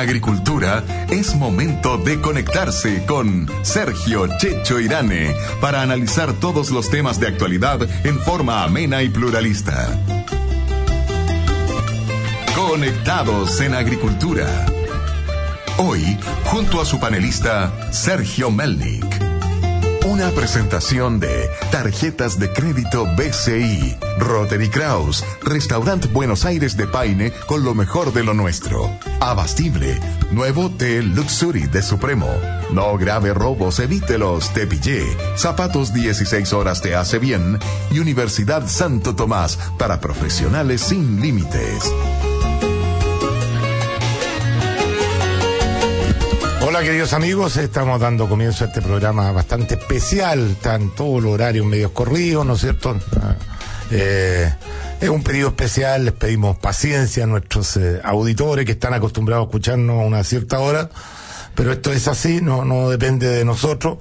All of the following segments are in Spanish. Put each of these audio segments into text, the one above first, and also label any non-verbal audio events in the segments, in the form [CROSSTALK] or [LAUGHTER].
agricultura, es momento de conectarse con Sergio Checho Irane para analizar todos los temas de actualidad en forma amena y pluralista. Conectados en agricultura. Hoy, junto a su panelista Sergio Melnik. Una presentación de Tarjetas de Crédito BCI, Rotary Kraus, Restaurant Buenos Aires de Paine con lo mejor de lo nuestro. Abastible, nuevo té Luxury de Supremo. No grave robos, evítelos, te pillé. Zapatos 16 horas te hace bien. Y Universidad Santo Tomás para profesionales sin límites. Queridos amigos, estamos dando comienzo a este programa bastante especial, están todos los horarios medios corridos, ¿no es cierto? Ah, eh, es un periodo especial, les pedimos paciencia a nuestros eh, auditores que están acostumbrados a escucharnos a una cierta hora pero esto es así, no, no depende de nosotros.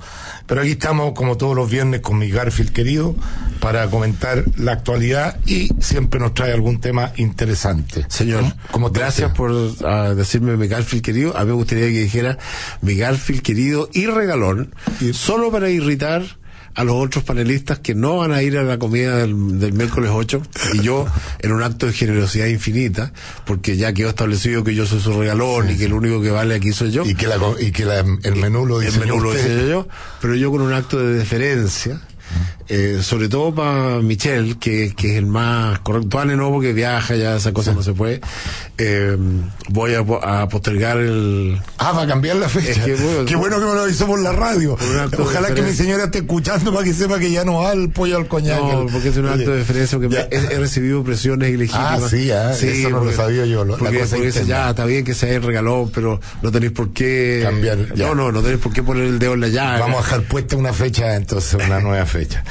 Pero aquí estamos, como todos los viernes, con mi Garfield querido, para comentar la actualidad y siempre nos trae algún tema interesante. Señor, como gracias por uh, decirme mi Garfield querido. A mí me gustaría que dijera mi Garfield querido y regalón, solo para irritar a los otros panelistas que no van a ir a la comida del, miércoles 8 y yo [LAUGHS] en un acto de generosidad infinita porque ya quedó establecido que yo soy su regalón y que el único que vale aquí soy yo. Y que, la, y que el menú lo dice el menú lo dice yo pero yo con un acto de deferencia eh, sobre todo para Michelle, que, que, es el más correcto, Anne no, porque viaja, ya esa cosa no se puede. Eh, voy a, a, postergar el. Ah, va a cambiar la fecha. Qué bueno que me lo avisó por la radio. Ojalá que mi señora esté escuchando para que sepa que ya no va el pollo al coñac. No, porque es un acto de diferencia, porque he, recibido presiones ilegítimas. Ah, sí, ah, sí eso no lo sabía yo. Lo, porque, porque ya, está bien que sea el regalón, pero no tenéis por qué. Cambiar. No, no, no tenéis por qué poner el dedo en la llaga. Vamos a dejar puesta una fecha, entonces, una nueva fecha.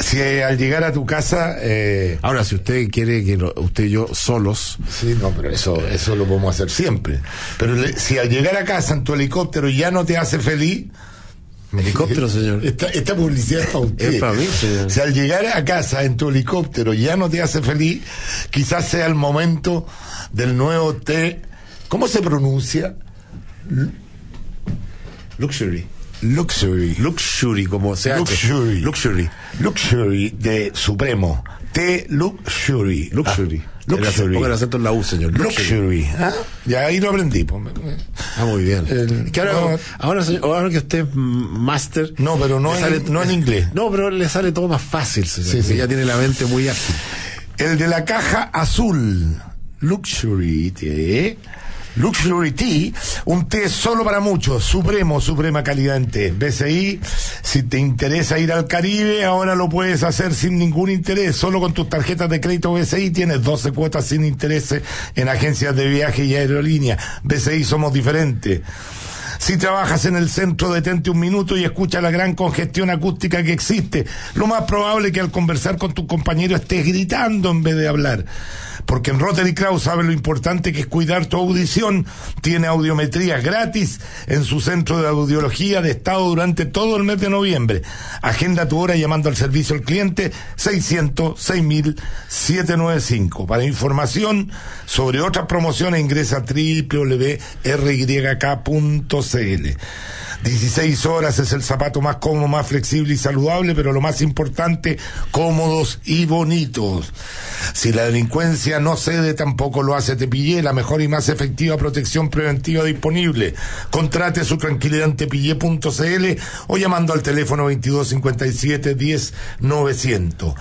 Si eh, al llegar a tu casa... Eh... Ahora, si usted quiere que usted y yo solos... Sí, no, pero eso, eso lo podemos hacer siempre. Pero si al llegar a casa en tu helicóptero ya no te hace feliz... Helicóptero, [LAUGHS] señor. Esta, publicidad es para usted. Es para mí, señor. Si al llegar a casa en tu helicóptero ya no te hace feliz, quizás sea el momento del nuevo té. ¿Cómo se pronuncia? Luxury. Luxury. Luxury, como sea. Luxury. Luxury. Luxury de Supremo. T Luxury. Luxury. Ah, luxury. Ponga el acento en la U, señor. Luxury. ¿Ah? Ya ahí lo aprendí. Ah, muy bien. ahora, ahora, ahora, que usted es máster. No, pero no, en, no en inglés. [LAUGHS] No, pero le sale todo más fácil, señor. Sí, sí. Ya tiene la mente muy ágil. El de la caja azul. Luxury. ¿eh? Luxury Tea, un té solo para muchos, supremo, suprema calidad en té. BCI, si te interesa ir al Caribe, ahora lo puedes hacer sin ningún interés, solo con tus tarjetas de crédito BCI tienes 12 cuotas sin interés en agencias de viaje y aerolínea. BCI somos diferentes. Si trabajas en el centro, detente un minuto y escucha la gran congestión acústica que existe. Lo más probable es que al conversar con tu compañero estés gritando en vez de hablar porque en Rotary Kraus sabe lo importante que es cuidar tu audición. Tiene audiometría gratis en su centro de audiología de estado durante todo el mes de noviembre. Agenda tu hora llamando al servicio al cliente 600 795 Para información sobre otras promociones ingresa a www.ryk.cl. 16 horas es el zapato más cómodo, más flexible y saludable, pero lo más importante, cómodos y bonitos. Si la delincuencia no cede, tampoco lo hace Tepillé, la mejor y más efectiva protección preventiva disponible. Contrate su tranquilidad en tepillé.cl o llamando al teléfono 2257 10 900.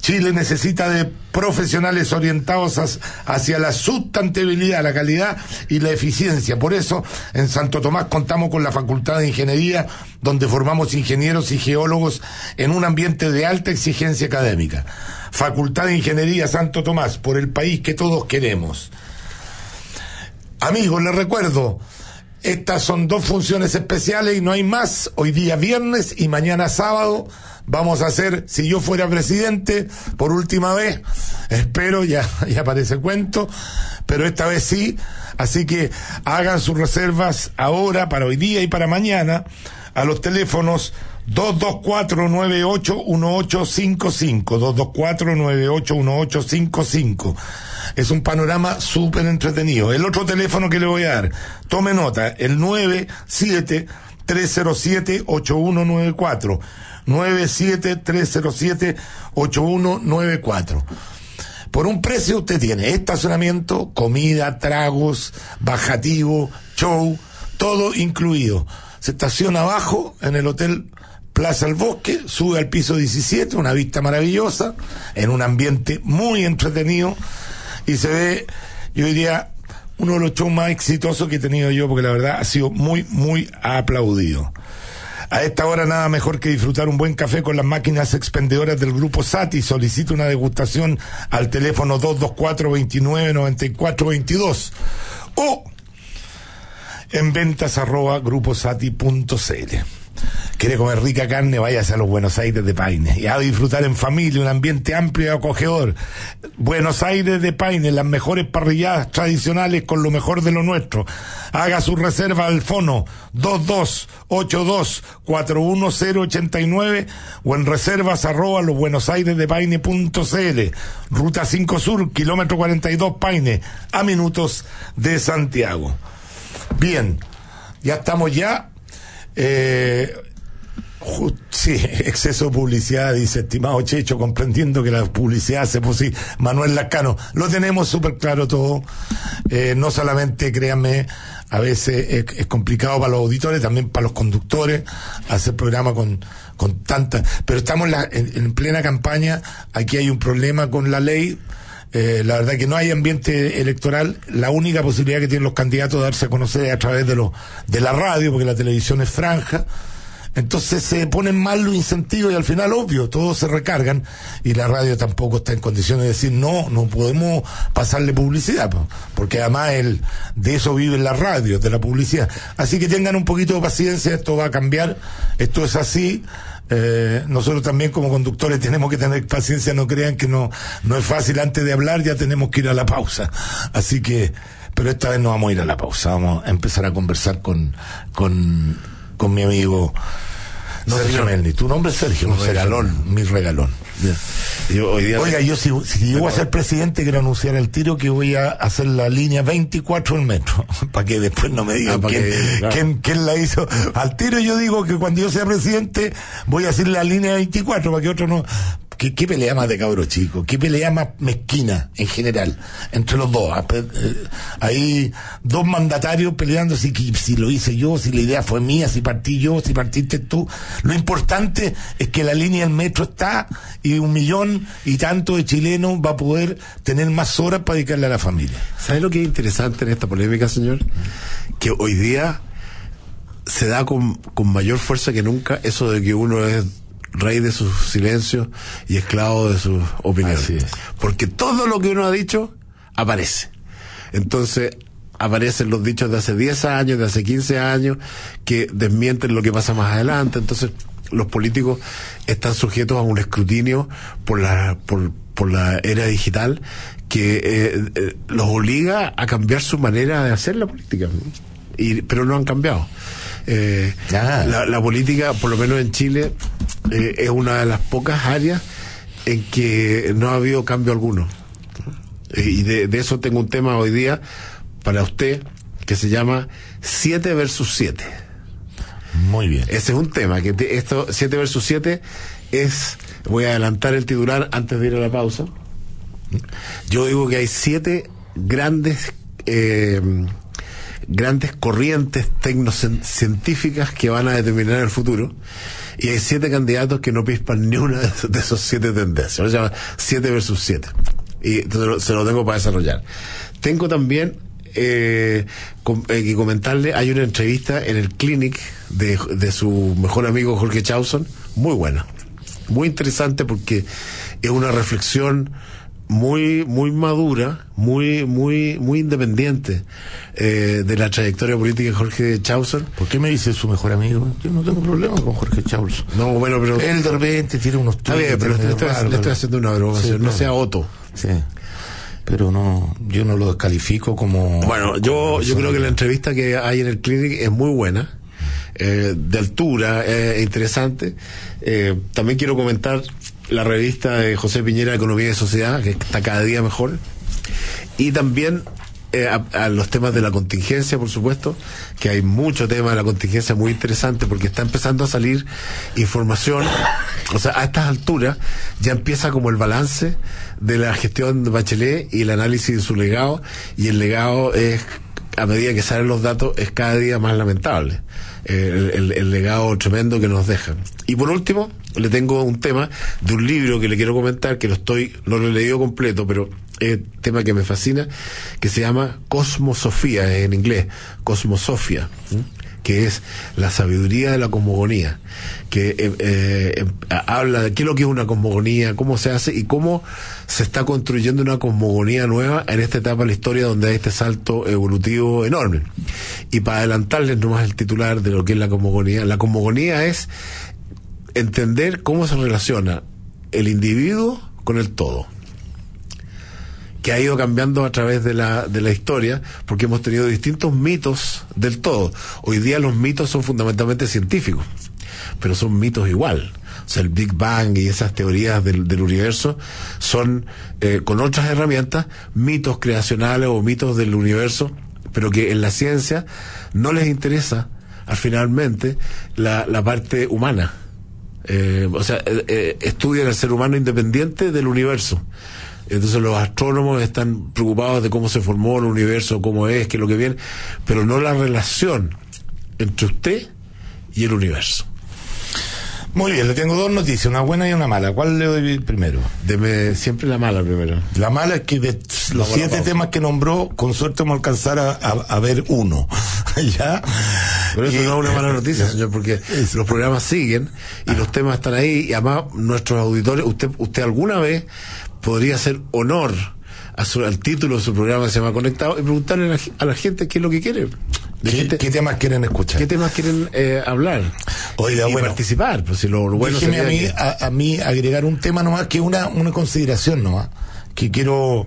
Chile necesita de profesionales orientados hacia la sustentabilidad, la calidad y la eficiencia. Por eso, en Santo Tomás contamos con la Facultad de Ingeniería, donde formamos ingenieros y geólogos en un ambiente de alta exigencia académica. Facultad de Ingeniería Santo Tomás, por el país que todos queremos. Amigos, les recuerdo, estas son dos funciones especiales y no hay más. Hoy día viernes y mañana sábado vamos a hacer, si yo fuera presidente, por última vez, espero, ya, [LAUGHS] ya parece cuento, pero esta vez sí. Así que hagan sus reservas ahora, para hoy día y para mañana a los teléfonos 224-981855, 224-981855. Es un panorama súper entretenido. El otro teléfono que le voy a dar, tome nota, el 97 307 8194 97 307 8194 por un precio usted tiene estacionamiento, comida, tragos, bajativo, show, todo incluido. Se estaciona abajo en el hotel Plaza El Bosque, sube al piso 17, una vista maravillosa, en un ambiente muy entretenido y se ve, yo diría, uno de los shows más exitosos que he tenido yo, porque la verdad ha sido muy, muy aplaudido. A esta hora nada mejor que disfrutar un buen café con las máquinas expendedoras del grupo Sati. Solicita una degustación al teléfono 224-2994-22 o en ventas arroba gruposati.cl. Quiere comer rica carne, váyase a los Buenos Aires de Paine. Y a disfrutar en familia, un ambiente amplio y acogedor. Buenos Aires de Paine, las mejores parrilladas tradicionales con lo mejor de lo nuestro. Haga su reserva al fono 2282-41089 o en reservas arroba los Buenos Aires de Paine.cl. Ruta 5 Sur, kilómetro 42 Paine, a minutos de Santiago. Bien, ya estamos ya eh, sí, [LAUGHS] exceso de publicidad, dice estimado Checho, comprendiendo que la publicidad se posible. Manuel Lascano, lo tenemos súper claro todo. Eh, no solamente, créanme, a veces es, complicado para los auditores, también para los conductores, hacer programa con, con tanta. Pero estamos en, plena campaña, aquí hay un problema con la ley. Eh, la verdad que no hay ambiente electoral. La única posibilidad que tienen los candidatos de darse a conocer es a través de, lo, de la radio, porque la televisión es franja. Entonces se ponen mal los incentivos y al final, obvio, todos se recargan y la radio tampoco está en condiciones de decir no, no podemos pasarle publicidad, porque además el, de eso vive la radio, de la publicidad. Así que tengan un poquito de paciencia, esto va a cambiar, esto es así. Eh, nosotros también como conductores tenemos que tener paciencia, no crean que no, no es fácil antes de hablar, ya tenemos que ir a la pausa. Así que, pero esta vez no vamos a ir a la pausa, vamos a empezar a conversar con, con, con mi amigo no, Sergio Melni. Tu nombre es Sergio. Mi regalón. Mi regalón. Oiga, yo si, si llego a ser presidente quiero anunciar el tiro que voy a hacer la línea 24 del metro. [LAUGHS] para que después no me digan ah, quién, quién, la hizo. Al tiro yo digo que cuando yo sea presidente voy a hacer la línea 24 para que otro no... ¿Qué, pelea más de cabro chico? ¿Qué pelea más mezquina en general entre los dos? Ah, eh, hay dos mandatarios peleando si, si lo hice yo, si la idea fue mía, si partí yo, si partiste tú. Lo importante es que la línea del metro está y un millón y tanto de chilenos va a poder tener más horas para dedicarle a la familia. ¿Sabe lo que es interesante en esta polémica, señor? Que hoy día se da con, con mayor fuerza que nunca eso de que uno es rey de sus silencios y esclavo de sus opiniones. Porque todo lo que uno ha dicho aparece. Entonces, aparecen los dichos de hace 10 años, de hace 15 años, que desmienten lo que pasa más adelante. Entonces, los políticos están sujetos a un escrutinio por la, por, por la era digital que eh, eh, los obliga a cambiar su manera de hacer la política. Y, pero no han cambiado. Eh, la, política, por lo menos en Chile, eh, es una de las pocas áreas en que no ha habido cambio alguno. Eh, y de, eso tengo un tema hoy día para usted que se llama 7 versus 7. Muy bien. Ese es un tema, que esto 7 versus 7 es, voy a adelantar el titular antes de ir a la pausa. Yo digo que hay siete grandes eh, grandes corrientes tecnocientíficas que van a determinar el futuro y hay siete candidatos que no pispan ni una de esos siete tendencias. Se llama siete versus siete. Y se lo tengo para desarrollar. Tengo también eh, eh, que comentarle, hay una entrevista en el Clinic de, de su mejor amigo Jorge Chauson, muy buena, muy interesante porque es una reflexión muy muy madura, muy muy muy independiente eh, de la trayectoria política de Jorge Chaucer. ¿Por qué me dice su mejor amigo? Yo no tengo problema con Jorge Chaucer. No, bueno, pero él de repente tiene unos Está bien, pero le estoy, haciendo una broma, no sea Otto. Sí. Pero no, yo no lo descalifico como. Bueno, yo yo creo que la entrevista que hay en el clinic es muy buena eh, de altura, eh, interesante. Eh, también quiero comentar la revista de José Piñera, Economía y Sociedad, que está cada día mejor. Y también eh, a, los temas de la contingencia, por supuesto, que hay mucho tema de la contingencia muy interesante porque está empezando a salir información, o sea, a estas alturas ya empieza como el balance de la gestión de Bachelet y el análisis de su legado, y el legado es, a medida que salen los datos, es cada día más lamentable. Eh, el, legado tremendo que nos dejan. Y por último, le tengo un tema de un libro que le quiero comentar, que lo estoy, no lo he leído completo, pero es un tema que me fascina, que se llama Cosmosofía en inglés, Cosmosofía que es la sabiduría de la cosmogonía, que eh, eh, em, habla de qué es lo que es una cosmogonía, cómo se hace y cómo se está construyendo una cosmogonía nueva en esta etapa de la historia donde hay este salto evolutivo enorme. Y para adelantarles nomás el titular de lo que es la cosmogonía, la cosmogonía es entender cómo se relaciona el individuo con el todo que ha ido cambiando a través de la, de la historia, porque hemos tenido distintos mitos del todo. Hoy día los mitos son fundamentalmente científicos, pero son mitos igual. O sea, el Big Bang y esas teorías del, universo son, eh, con otras herramientas, mitos creacionales o mitos del universo, pero que en la ciencia no les interesa, al finalmente, la, parte humana. Eh, o sea, eh, estudian el ser humano independiente del universo. Entonces los astrónomos están preocupados de cómo se formó el universo, cómo es, qué es lo que viene, pero no la relación entre usted y el universo. Muy bien, le tengo dos noticias, una buena y una mala. ¿Cuál le doy primero? Deme siempre la mala primero. La mala es que de los siete temas que nombró, con suerte vamos a alcanzar a, ver uno. [LAUGHS] ¿Ya? Pero eso no es una mala [LAUGHS] noticia, señor, porque los programas siguen y los temas están ahí y además nuestros auditores, usted, usted alguna vez podría hacer honor a su, al título de su programa se llama Conectado y preguntarle a la, gente qué es lo que quiere. ¿Qué, temas quieren escuchar? ¿Qué temas quieren eh, hablar? Oiga, y participar. Pues si lo, bueno a mí, a, mí agregar un tema nomás que una, una consideración nomás. Que quiero.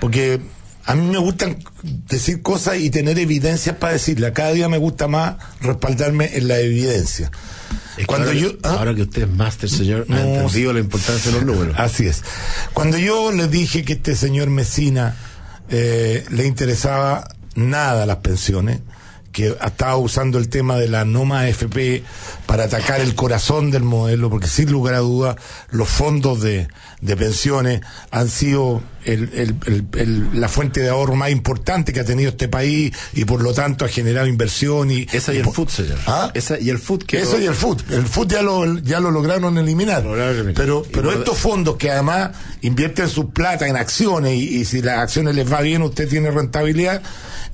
Porque a mí me gustan decir cosas y tener evidencias para decirlas. Cada día me gusta más respaldarme en la evidencia. Cuando ahora, yo, ¿ah? ahora que usted es máster, señor, ha entendido la importancia de los números. Así es. Cuando yo le dije que este señor Mesina eh, le interesaba nada las pensiones, que estaba usando el tema de la Noma AFP para atacar el corazón del modelo, porque sin lugar a dudas los fondos de, de pensiones han sido el, la fuente de ahorro más importante que ha tenido este país y por lo tanto ha generado inversión y... Esa y, el food, señor. ¿Ah? Esa y el food que... Eso y el food. El food ya lo, ya lo lograron eliminar. Pero, pero estos fondos que además invierten su plata en acciones y, y si las acciones les va bien usted tiene rentabilidad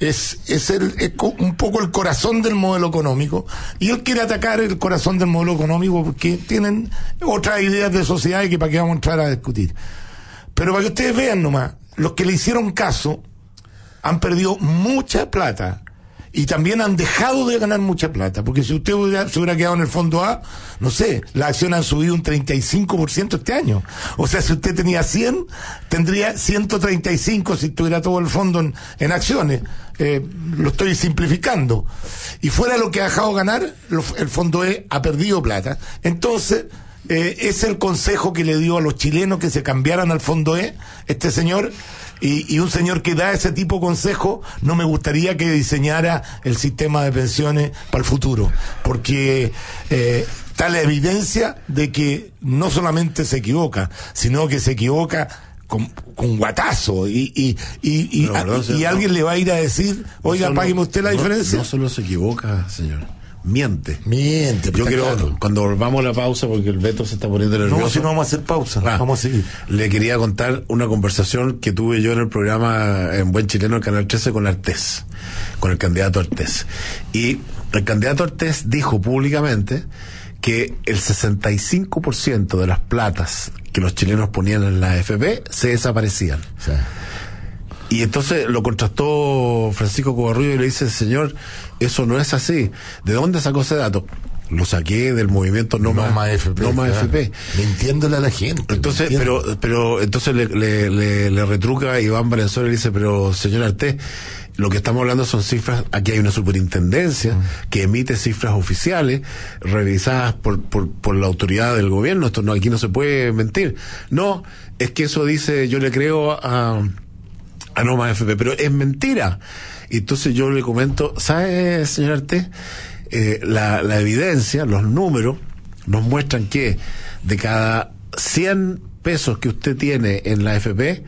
es, es, el, es un poco el corazón del modelo económico y él quiere atacar el corazón del modelo económico porque tienen otras ideas de sociedad y que para qué vamos a entrar a discutir. Pero para que ustedes vean nomás, los que le hicieron caso han perdido mucha plata y también han dejado de ganar mucha plata, porque si usted se hubiera quedado en el fondo A, no sé, las acciones han subido un 35% este año. O sea, si usted tenía 100, tendría 135 si tuviera todo el fondo en, acciones. Eh, lo estoy simplificando. Y fuera lo que ha dejado ganar, el fondo E ha perdido plata. Entonces, eh, es el consejo que le dio a los chilenos que se cambiaran al fondo E, este señor y, un señor que da ese tipo de consejo, no me gustaría que diseñara el sistema de pensiones para el futuro, porque eh, está la evidencia de que no solamente se equivoca, sino que se equivoca con, con guatazo y, y, y, y, alguien le va a ir a decir, oiga, págueme usted la diferencia. No solo se equivoca, señor miente. Miente. Yo quiero, cuando volvamos a la pausa, porque el Beto se está poniendo nervioso. No, si no vamos a hacer pausa. Ah, vamos a seguir. Le quería contar una conversación que tuve yo en el programa en Buen Chileno, el Canal 13, con Artés, con el candidato Artés. Y el candidato Artés dijo públicamente que el 65% de las platas que los chilenos ponían en la AFP se desaparecían. Y entonces lo contrastó Francisco Cobarrullo y le dice, señor, eso no es así. ¿De dónde sacó ese dato? lo saqué del movimiento No, más, FP. No más FP. Mintiéndole a la gente. Entonces, pero, pero, entonces le, le, le, retruca Iván Valenzuela y dice, pero señor Arte, lo que estamos hablando son cifras, aquí hay una superintendencia que emite cifras oficiales revisadas por, por, por, la autoridad del gobierno, esto no, aquí no se puede mentir. No, es que eso dice, yo le creo a, a No más FP, pero es mentira. Entonces yo le comento, ¿sabe, señor Arte? Eh, la, la evidencia, los números, nos muestran que de cada 100 pesos que usted tiene en la FP,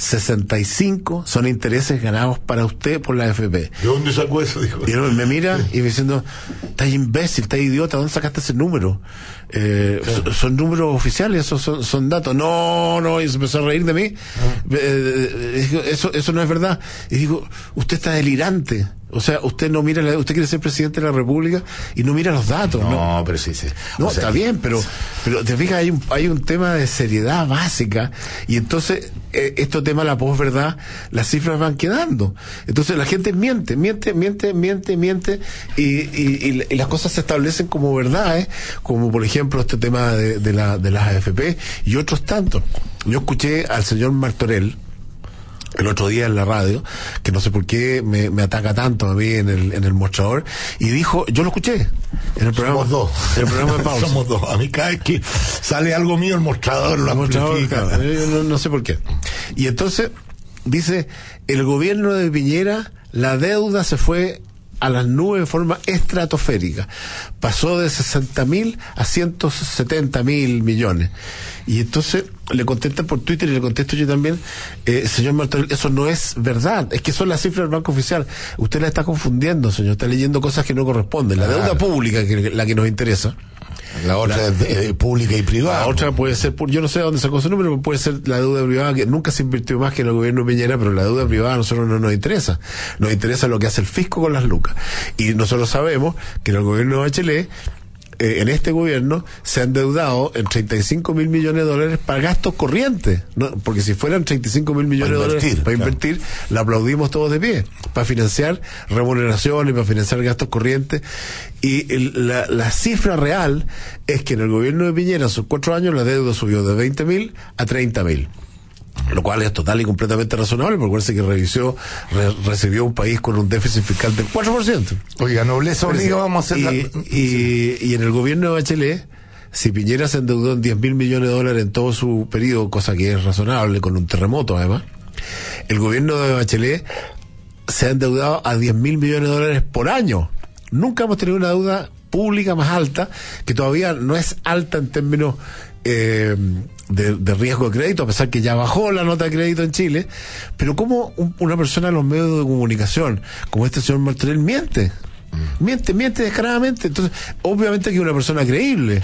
65 son intereses ganados para usted por la FP. ¿De dónde sacó eso? Dijo. Y me mira y me diciendo, estás imbécil, estás idiota, ¿dónde sacaste ese número? Eh, son, números oficiales, esos son, son, datos. No, no, y se empezó a reír de mí. Ah. Eh, eh, eso, eso no es verdad. Y digo, usted está delirante. O sea, usted no mira, usted quiere ser presidente de la República y no mira los datos, ¿no? No, pero sí, sí. No, está bien, pero, pero te fijas, hay un, hay un tema de seriedad básica y entonces, eh, estos temas, la posverdad, las cifras van quedando. Entonces la gente miente, miente, miente, miente, miente y, y, y, las cosas se establecen como verdades, como por ejemplo este tema de, de, la, de las AFP y otros tantos. Yo escuché al señor Martorell, el otro día en la radio, que no sé por qué me, me, ataca tanto a mí en el, en el mostrador, y dijo, yo lo escuché en el programa. Somos dos. En el programa de [LAUGHS] pausa. Somos dos. A mí cada vez que sale algo mío, el mostrador lo mostrador, no, no sé por qué. Y entonces, dice, el gobierno de Piñera, la deuda se fue a las nubes de forma estratosférica. Pasó de 60 mil a 170 mil millones. Y entonces le contestan por Twitter y le contesto yo también, eh, señor Martorell, eso no es verdad, es que son las cifras del Banco Oficial. Usted la está confundiendo, señor, está leyendo cosas que no corresponden. La deuda pública, que la que nos interesa, la otra es pública y privada. La otra puede ser, yo no sé dónde sacó su número, pero puede ser la deuda privada, que nunca se invirtió más que en el gobierno de Piñera, pero la deuda privada a nosotros no nos interesa. Nos interesa lo que hace el fisco con las lucas. Y nosotros sabemos que en el gobierno de Bachelet eh, en este gobierno se han deudado en 35 mil millones de dólares para gastos corrientes. ¿no? Porque si fueran 35 mil millones de dólares para invertir, la aplaudimos todos de pie. Para financiar remuneraciones, para financiar gastos corrientes. Y la, la, cifra real es que en el gobierno de Piñera, en sus cuatro años, la deuda subió de 20 mil a 30 mil lo cual es total y completamente razonable, porque parece que revisó, recibió un país con un déficit fiscal del 4%. Oiga, nobleza obliga, vamos a hacer y, y, en el gobierno de Bachelet, si Piñera se endeudó en 10 mil millones de dólares en todo su periodo, cosa que es razonable, con un terremoto además, el gobierno de Bachelet se ha endeudado a 10 mil millones de dólares por año. Nunca hemos tenido una deuda pública más alta, que todavía no es alta en términos eh, de, riesgo de crédito, a pesar que ya bajó la nota de crédito en Chile, pero como una persona en los medios de comunicación, como este señor Martorell, miente, mm. miente, miente descaradamente, entonces obviamente que es una persona creíble.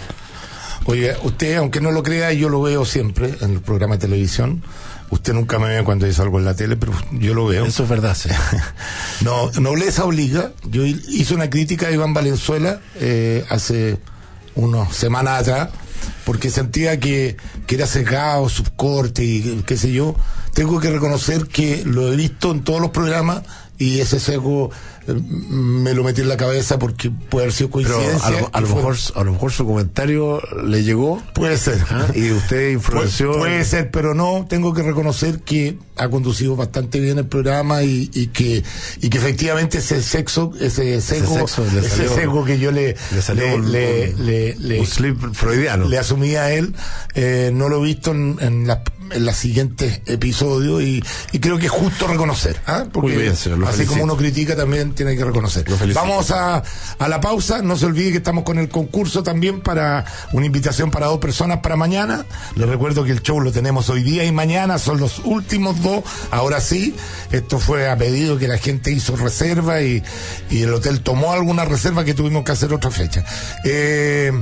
Oye, usted, aunque no lo crea, yo lo veo siempre en el programa de televisión. Usted nunca me ve cuando dice algo en la tele, pero yo lo veo. Eso es verdad, sí. [LAUGHS] no, nobleza obliga. Yo hice una crítica a Iván Valenzuela eh, hace unas semanas atrás porque sentía que, que era sesgado, subcorte y qué sé yo. Tengo que reconocer que lo he visto en todos los programas y ese sesgo me lo metí en la cabeza porque puede haber sido coincidencia. a, lo, mejor, a lo mejor su comentario le llegó. Puede ser. ¿Ah? Y usted influenció. Puede, ser, pero no, tengo que reconocer que ha conducido bastante bien el programa y, y que y que efectivamente ese sexo, ese sesgo, ese, sesgo que yo le le, le, le, un slip freudiano. le asumí a él, eh, no lo he visto en, en la en los siguientes episodios y, y creo que es justo reconocer. ¿ah? Porque así como uno critica también tiene que reconocer. Vamos a, a la pausa, no se olvide que estamos con el concurso también para una invitación para dos personas para mañana. Les recuerdo que el show lo tenemos hoy día y mañana, son los últimos dos, ahora sí, esto fue a pedido que la gente hizo reserva y, y el hotel tomó alguna reserva que tuvimos que hacer otra fecha. Eh,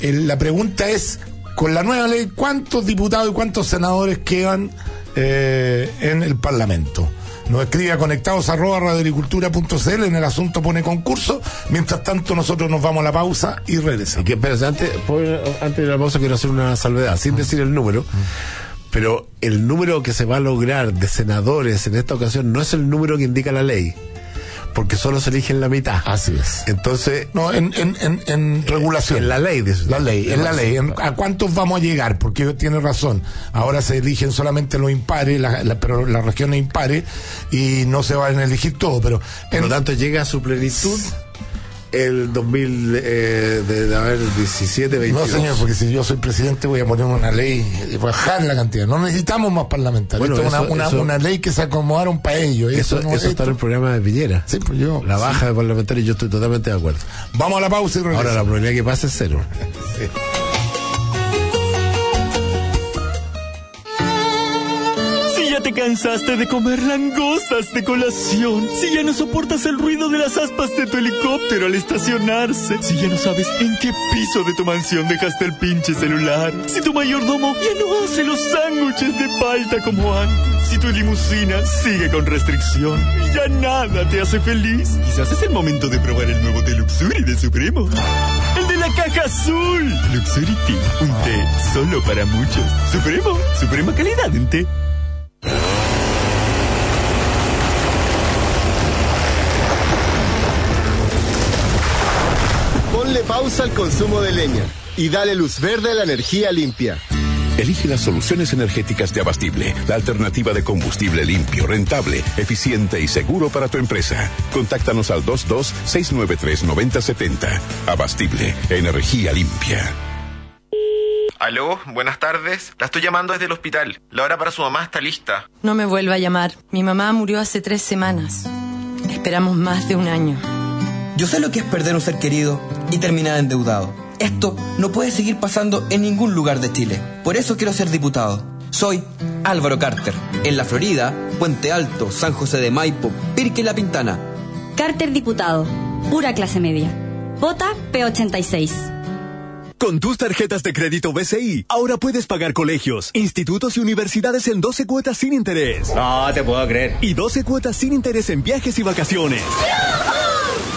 la pregunta es con la nueva ley, ¿cuántos diputados y cuántos senadores quedan eh, en el Parlamento? Nos escribe a conectados arroba radioagricultura.cl, en el asunto pone concurso. Mientras tanto, nosotros nos vamos a la pausa y regresamos. que, pero antes, antes de la pausa quiero hacer una salvedad, sin decir el número. Pero el número que se va a lograr de senadores en esta ocasión no es el número que indica la ley porque solo se eligen la mitad. Así es. Entonces. No, en, en, en, en regulación. En la ley. De la ley, en la ley. ¿A cuántos vamos a llegar? Porque tiene razón. Ahora se eligen solamente los impares, la, pero las regiones impares, y no se van a elegir todo. Pero, Por lo tanto, llega a su plenitud el 2000, eh, de, haber 17, 22. No, señor, porque si yo soy presidente voy a poner una ley y bajar la cantidad. No necesitamos más parlamentarios. Bueno, es una, una, ley que se acomodaron para ellos. Eso, eso, está en el programa de Villera. Sí, pues yo. La baja de parlamentarios, yo estoy totalmente de acuerdo. Vamos a la pausa y Ahora, la probabilidad que pase es cero. [LAUGHS] sí. Te cansaste de comer langostas de colación, si ya no soportas el ruido de las aspas de tu helicóptero al estacionarse, si ya no sabes en qué piso de tu mansión dejaste el pinche celular, si tu mayordomo ya no hace los sándwiches de palta como antes, si tu limusina sigue con restricción y ya nada te hace feliz, quizás es el momento de probar el nuevo de Luxury de Supremo. El de la caja azul. Luxury Tea, un té solo para muchos. Supremo, suprema calidad en té. Ponle pausa al consumo de leña y dale luz verde a la energía limpia. Elige las soluciones energéticas de Abastible, la alternativa de combustible limpio, rentable, eficiente y seguro para tu empresa. Contáctanos al 22-693-9070. Abastible, energía limpia. Aló, buenas tardes. La estoy llamando desde el hospital. La hora para su mamá está lista. No me vuelva a llamar. Mi mamá murió hace tres semanas. Esperamos más de un año. Yo sé lo que es perder un ser querido y terminar endeudado. Esto no puede seguir pasando en ningún lugar de Chile. Por eso quiero ser diputado. Soy Álvaro Carter. En la Florida, Puente Alto, San José de Maipo, Pirque La Pintana. Carter diputado. Pura clase media. Vota P86. Con tus tarjetas de crédito BCI, ahora puedes pagar colegios, institutos y universidades en 12 cuotas sin interés. No te puedo creer. Y 12 cuotas sin interés en viajes y vacaciones.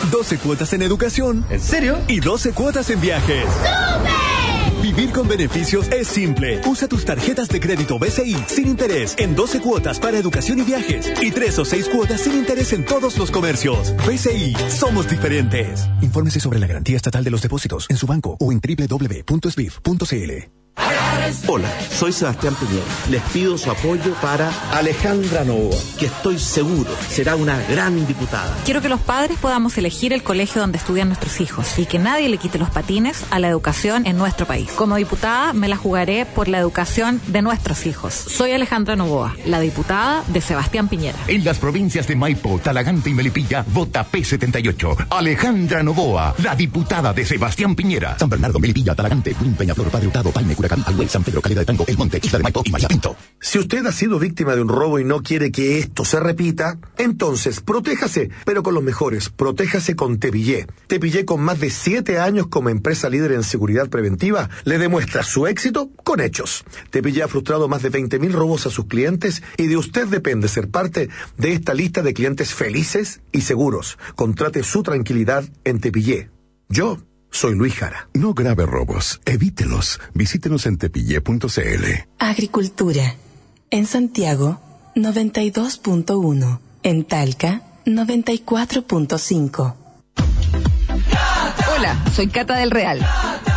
12 cuotas en educación. ¿En serio? Y 12 cuotas en viajes. ¡Súper! Vivir con beneficios es simple. Usa tus tarjetas de crédito BCI sin interés en 12 cuotas para educación y viajes. Y 3 o 6 cuotas sin interés en todos los comercios. BCI, somos diferentes. Infórmese sobre la garantía estatal de los depósitos en su banco o en www.sbif.cl. Hola, soy Sebastián Piñera. Les pido su apoyo para Alejandra Novoa, que estoy seguro será una gran diputada. Quiero que los padres podamos elegir el colegio donde estudian nuestros hijos y que nadie le quite los patines a la educación en nuestro país. Como diputada me la jugaré por la educación de nuestros hijos. Soy Alejandra Novoa, la diputada de Sebastián Piñera. En las provincias de Maipo, Talagante y Melipilla, vota P78. Alejandra Novoa, la diputada de Sebastián Piñera. San Bernardo, Melipilla, Talagante, Queen, Peñaflor, Padre Hurtado, Palme, Alhuel, San Pedro, Calidad Tango, El Monte, Isla Maipo y María Pinto. Si usted ha sido víctima de un robo y no quiere que esto se repita, entonces protéjase, pero con los mejores. Protéjase con Tepillé. Tepillé con más de siete años como empresa líder en seguridad preventiva le demuestra su éxito con hechos. Tepillé ha frustrado más de 20.000 robos a sus clientes y de usted depende ser parte de esta lista de clientes felices y seguros. Contrate su tranquilidad en Tepillé. Yo soy Luis Jara. No grave robos, evítelos. Visítenos en tepille.cl. Agricultura. En Santiago, 92.1. En Talca, 94.5. Hola, soy Cata del Real.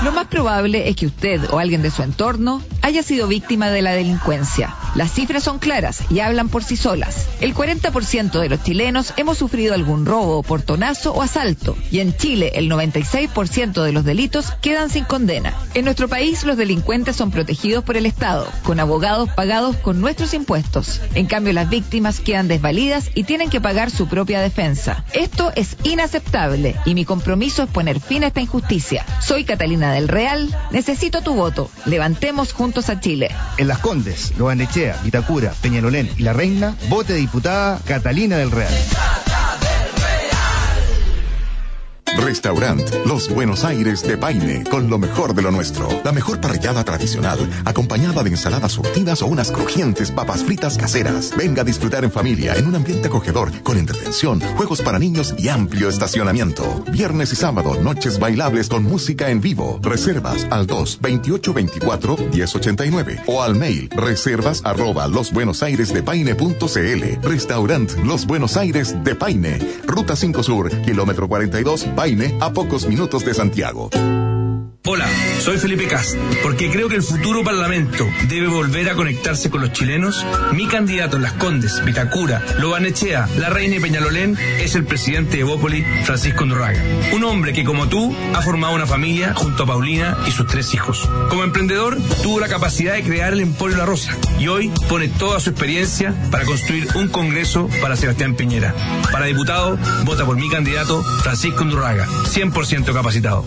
Lo más probable es que usted o alguien de su entorno haya sido víctima de la delincuencia. Las cifras son claras y hablan por sí solas. El 40% de los chilenos hemos sufrido algún robo, portonazo o asalto. Y en Chile el 96% de los delitos quedan sin condena. En nuestro país los delincuentes son protegidos por el Estado, con abogados pagados con nuestros impuestos. En cambio las víctimas quedan desvalidas y tienen que pagar su propia defensa. Esto es inaceptable y mi compromiso es poner fin esta injusticia. Soy Catalina del Real, necesito tu voto. Levantemos juntos a Chile. En Las Condes, Loanechea, Vitacura, Peñalolén y La Reina, vote diputada Catalina del Real. Restaurant Los Buenos Aires de Paine, con lo mejor de lo nuestro. La mejor parrillada tradicional, acompañada de ensaladas surtidas o unas crujientes papas fritas caseras. Venga a disfrutar en familia, en un ambiente acogedor, con entretención, juegos para niños y amplio estacionamiento. Viernes y sábado, noches bailables con música en vivo. Reservas al 2 28 24 1089 o al mail reservas arroba losbuenosairesdepaine.cl. Restaurant Los Buenos Aires de Paine. Ruta 5 Sur, kilómetro 42, Paine, a pocos minutos de Santiago. Hola, soy Felipe Cast. Porque creo que el futuro Parlamento debe volver a conectarse con los chilenos. Mi candidato en Las Condes, Vitacura, Lobanechea, La Reina y Peñalolén es el presidente de Bópoli, Francisco Ndurraga. Un hombre que, como tú, ha formado una familia junto a Paulina y sus tres hijos. Como emprendedor, tuvo la capacidad de crear el Emporio La Rosa y hoy pone toda su experiencia para construir un congreso para Sebastián Piñera. Para diputado, vota por mi candidato, Francisco Ndurraga, 100% capacitado.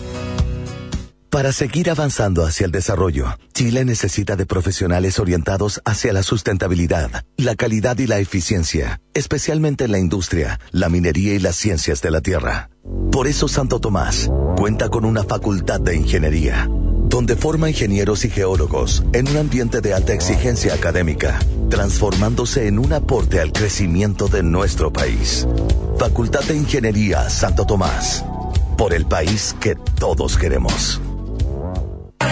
Para seguir avanzando hacia el desarrollo, Chile necesita de profesionales orientados hacia la sustentabilidad, la calidad y la eficiencia, especialmente en la industria, la minería y las ciencias de la tierra. Por eso Santo Tomás cuenta con una facultad de ingeniería, donde forma ingenieros y geólogos en un ambiente de alta exigencia académica, transformándose en un aporte al crecimiento de nuestro país. Facultad de Ingeniería Santo Tomás, por el país que todos queremos.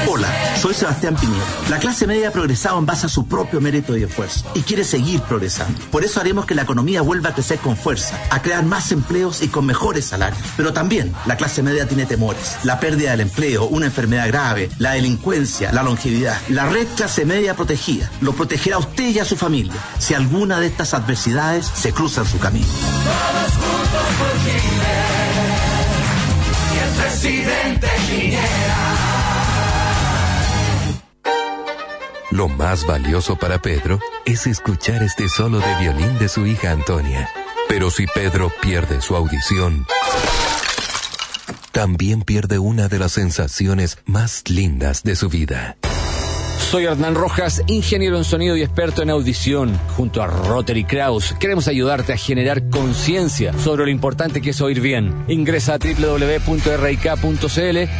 Hola, soy Sebastián Piñera. La clase media ha progresado en base a su propio mérito y esfuerzo y quiere seguir progresando. Por eso haremos que la economía vuelva a crecer con fuerza, a crear más empleos y con mejores salarios. Pero también la clase media tiene temores. La pérdida del empleo, una enfermedad grave, la delincuencia, la longevidad. La red clase media protegida lo protegerá a usted y a su familia si alguna de estas adversidades se cruza en su camino. Todos juntos por Chile. Y el presidente Piñera. Lo más valioso para Pedro es escuchar este solo de violín de su hija Antonia. Pero si Pedro pierde su audición, también pierde una de las sensaciones más lindas de su vida. Soy Hernán Rojas, ingeniero en sonido y experto en audición. Junto a Rotary Kraus, queremos ayudarte a generar conciencia sobre lo importante que es oír bien. Ingresa a www.rik.cl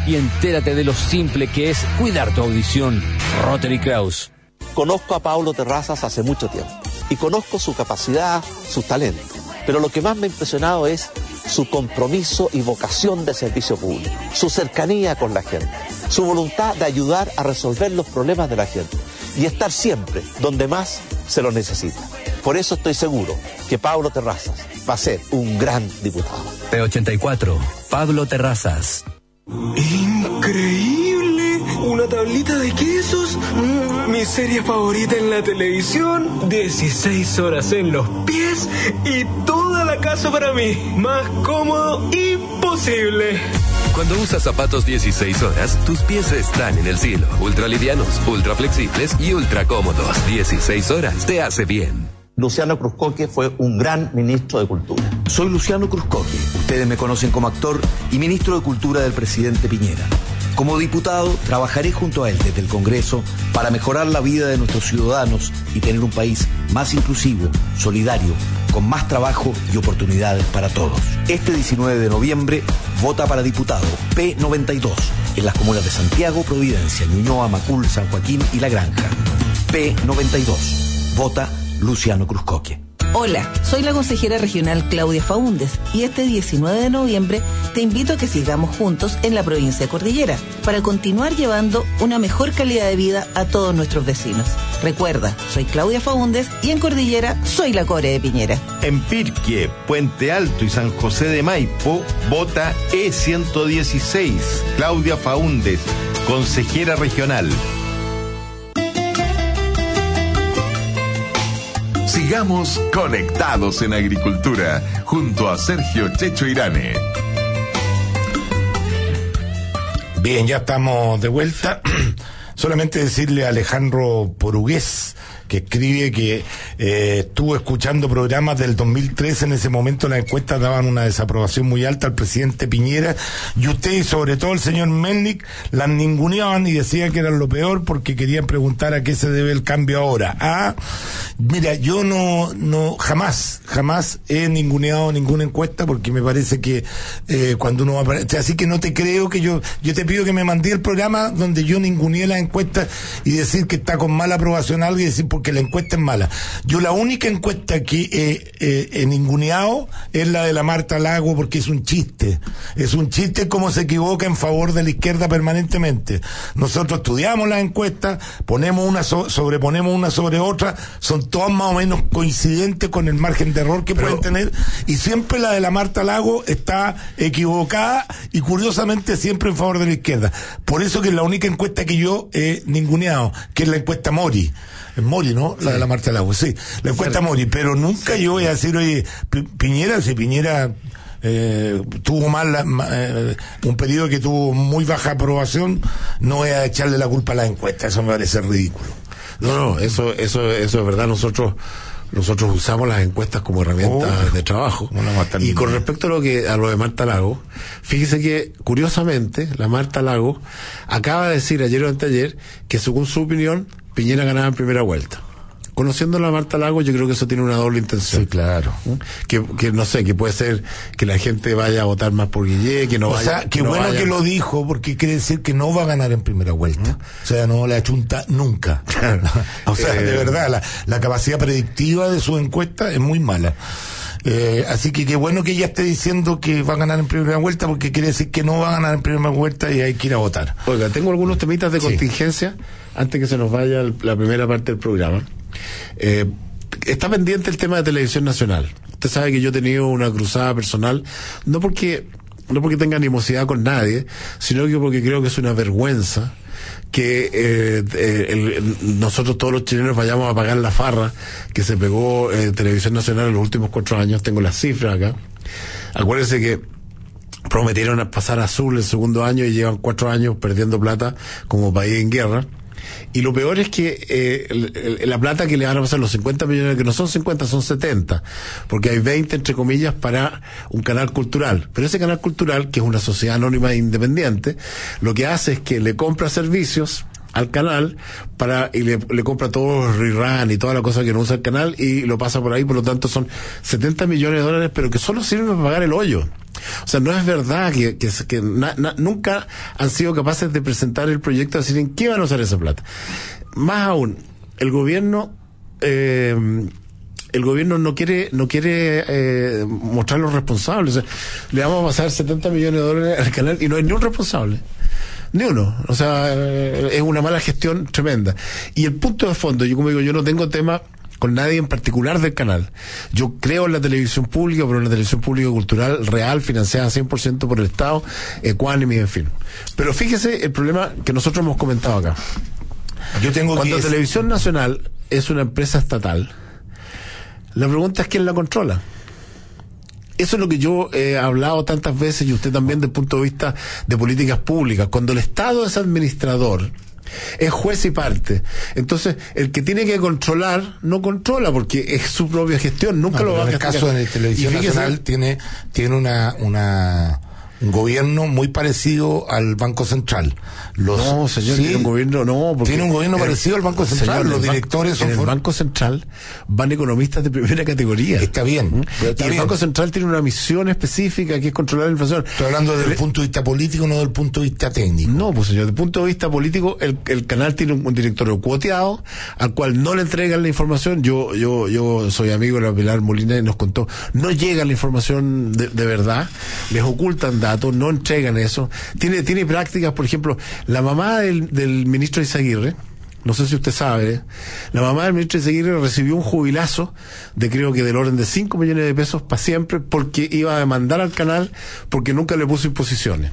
y entérate de lo simple que es cuidar tu audición. Rotary Kraus. Conozco a Pablo Terrazas hace mucho tiempo y conozco su capacidad, su talento. Pero lo que más me ha impresionado es su compromiso y vocación de servicio público, su cercanía con la gente, su voluntad de ayudar a resolver los problemas de la gente y estar siempre donde más se lo necesita. Por eso estoy seguro que Pablo Terrazas va a ser un gran diputado. P84, Pablo Terrazas. Increíble, una tablita de quesos, mi serie favorita en la televisión, 16 horas en los pies y toda la casa para mí, más cómodo imposible. Cuando usas zapatos 16 horas, tus pies están en el cielo. Ultra livianos, ultra flexibles y ultra cómodos. 16 horas te hace bien. Luciano Cruzcoque fue un gran ministro de Cultura. Soy Luciano Cruzcoque. Ustedes me conocen como actor y ministro de Cultura del presidente Piñera. Como diputado, trabajaré junto a él desde el Congreso para mejorar la vida de nuestros ciudadanos y tener un país más inclusivo, solidario, con más trabajo y oportunidades para todos. Este 19 de noviembre, vota para diputado P92 en las comunas de Santiago, Providencia, Ñuñoa, Macul, San Joaquín y La Granja. P92. Vota Luciano Cruzcoque. Hola, soy la consejera regional Claudia Faúndez y este 19 de noviembre te invito a que sigamos juntos en la provincia de Cordillera para continuar llevando una mejor calidad de vida a todos nuestros vecinos. Recuerda, soy Claudia Faúndez y en Cordillera soy la Core de Piñera. En Pirque, Puente Alto y San José de Maipo, vota E116, Claudia Faúndez, consejera regional. Sigamos conectados en agricultura junto a Sergio Checho Irane. Bien, ya estamos de vuelta. [CLEARS THROAT] solamente decirle a Alejandro Porugués, que escribe que eh, estuvo escuchando programas del 2013, en ese momento las encuestas daban una desaprobación muy alta al presidente Piñera, y usted y sobre todo el señor Melnik las ninguneaban y decían que eran lo peor porque querían preguntar a qué se debe el cambio ahora. Ah, mira, yo no, no, jamás, jamás he ninguneado ninguna encuesta porque me parece que eh, cuando uno va a- así que no te creo que yo, yo te pido que me mandé el programa donde yo ninguneé las encuestas y decir que está con mala aprobación algo y decir porque la encuesta es mala. Yo la única encuesta que he, eh, he ninguneado es la de la Marta Lago porque es un chiste. Es un chiste cómo se equivoca en favor de la izquierda permanentemente. Nosotros estudiamos las encuestas, ponemos una so- sobreponemos una sobre otra, son todas más o menos coincidentes con el margen de error que pueden tener y siempre la de la Marta Lago está equivocada y curiosamente siempre en favor de la izquierda. Por eso que es la única encuesta que yo he ninguneado, que es la encuesta Mori. Mori, ¿no? La de la Marta Lago, sí. La encuesta Mori, pero nunca yo voy a decir, oye, Pi- Piñera, si Piñera eh, tuvo mal la- eh, un periodo que tuvo muy baja aprobación, no voy a echarle la culpa a la encuesta, eso me parece ridículo. No, no, eso, eso, eso es verdad. Nosotros, nosotros usamos las encuestas como herramienta Oh. de trabajo. Y con respecto a lo que, a lo de Marta Lago, fíjese que, curiosamente, la Marta Lago acaba de decir ayer o anteayer que según su opinión, Piñera ganaba en primera vuelta. Conociendo a la Marta Lago, yo creo que eso tiene una doble intención. Sí, claro. Que, que no sé, que puede ser que la gente vaya a votar más por Guillé, que no o vaya. sea, qué no bueno que lo dijo, porque quiere decir que no va a ganar en primera vuelta. O sea, no le achunta nunca. [LAUGHS] o sea, Eh, de verdad, la, la capacidad predictiva de su encuesta es muy mala. Eh, así que qué bueno que ella esté diciendo que va a ganar en primera vuelta, porque quiere decir que no va a ganar en primera vuelta y hay que ir a votar. Oiga, tengo algunos temitas de contingencia antes que se nos vaya la primera parte del programa. Eh, está pendiente el tema de televisión nacional. Usted sabe que yo he tenido una cruzada personal, no porque no porque tenga animosidad con nadie, sino que porque creo que es una vergüenza que eh, eh, el- nosotros todos los chilenos vayamos a pagar la farra que se pegó eh, Televisión Nacional en los últimos cuatro años. Tengo las cifras acá. Acuérdense que prometieron pasar azul el segundo año y llevan cuatro años perdiendo plata como país en guerra. Y lo peor es que eh, el- la plata que le van a pasar los 50 millones, que no son 50, son 70, porque hay 20, entre comillas, para un canal cultural. Pero ese canal cultural, que es una sociedad anónima e independiente, lo que hace es que le compra servicios al canal para y le, le compra todos los rerun y toda la cosa que no usa el canal y lo pasa por ahí, por lo tanto son 70 millones de dólares, pero que solo sirven para pagar el hoyo. O sea, no es verdad que, que, nunca han sido capaces de presentar el proyecto y decir en qué van a usar esa plata. Más aún, el gobierno eh, el gobierno no quiere no quiere eh, mostrar los responsables. Le vamos a pasar 70 millones de dólares al canal y no hay ni un responsable. Ni uno. O sea, eh, es una mala gestión tremenda. Y el punto de fondo, yo como digo, yo no tengo tema con nadie en particular del canal. Yo creo en la televisión pública, pero una televisión pública cultural real, financiada 100% por el Estado, ecuánime, en fin. Pero fíjese el problema que nosotros hemos comentado acá. Yo tengo Cuando que- Televisión Nacional es una empresa estatal, la pregunta es quién la controla. Eso es lo que yo he hablado tantas veces y usted también desde el punto de vista de políticas públicas. Cuando el Estado es administrador, es juez y parte. Entonces, el que tiene que controlar, no controla porque es su propia gestión, nunca No, lo va a en el caso de Televisión Y fíjese- Nacional tiene, tiene una, una, un gobierno muy parecido al Banco Central. Los, no, señor, sí, tiene un gobierno, no, porque tiene un gobierno parecido al Banco Central. señor, los directores son en el for- Banco Central van economistas de primera categoría. Está bien, pero está y el bien. Banco Central tiene una misión específica que es controlar la inflación. Estoy hablando desde el punto de vista político, no del punto de vista técnico. No, pues señor, desde el punto de vista político, el, el canal tiene un, un directorio cuoteado al cual no le entregan la información. Yo, yo, yo soy amigo de la Pilar Molina y nos contó, no llega la información de, de verdad, les ocultan datos, no entregan eso. Tiene, tiene prácticas, por ejemplo, la mamá del, del ministro Izaguirre, no sé si usted sabe, la mamá del ministro Izaguirre recibió un jubilazo de creo que del orden de 5 millones de pesos para siempre porque iba a demandar al canal porque nunca le puso imposiciones.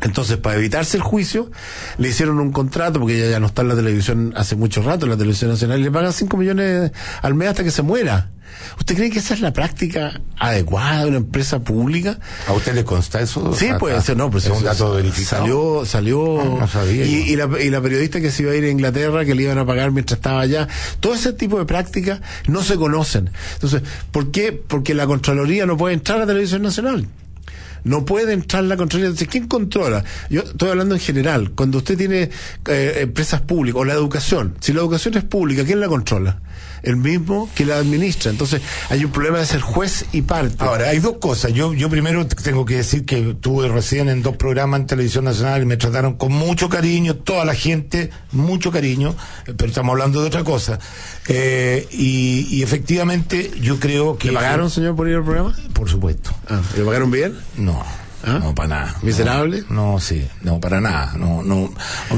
Entonces, para evitarse el juicio, le hicieron un contrato, porque ella ya no está en la televisión hace mucho rato, en la televisión nacional, y le pagan 5 millones al mes hasta que se muera. ¿Usted cree que esa es la práctica adecuada de una empresa pública? ¿A usted le consta eso? Sí, Acá. puede ser, no, pero es eso- un dato verificado. Salió, salió. No, no sabía y, y la, y la periodista que se iba a ir a Inglaterra, que le iban a pagar mientras estaba allá. Todo ese tipo de prácticas no se conocen. Entonces, ¿por qué? Porque la Contraloría no puede entrar a la televisión nacional. No puede entrar la Contraloría. Entonces, ¿quién controla? Yo estoy hablando en general. Cuando usted tiene eh, empresas públicas o la educación, si la educación es pública, ¿quién la controla? El mismo que la administra. Entonces, hay un problema de ser juez y parte. Ahora, hay dos cosas. Yo, yo primero tengo que decir que estuve recién en dos programas en Televisión Nacional y me trataron con mucho cariño, toda la gente, mucho cariño, eh, pero estamos hablando de otra cosa. Eh, y, y efectivamente yo creo que... ¿Le pagaron, señor, por ir al programa? Por supuesto. Ah, ¿Le pagaron bien? No. ¿Ah? No, para nada. ¿Miserable? No, no, sí, no, para nada. No, no,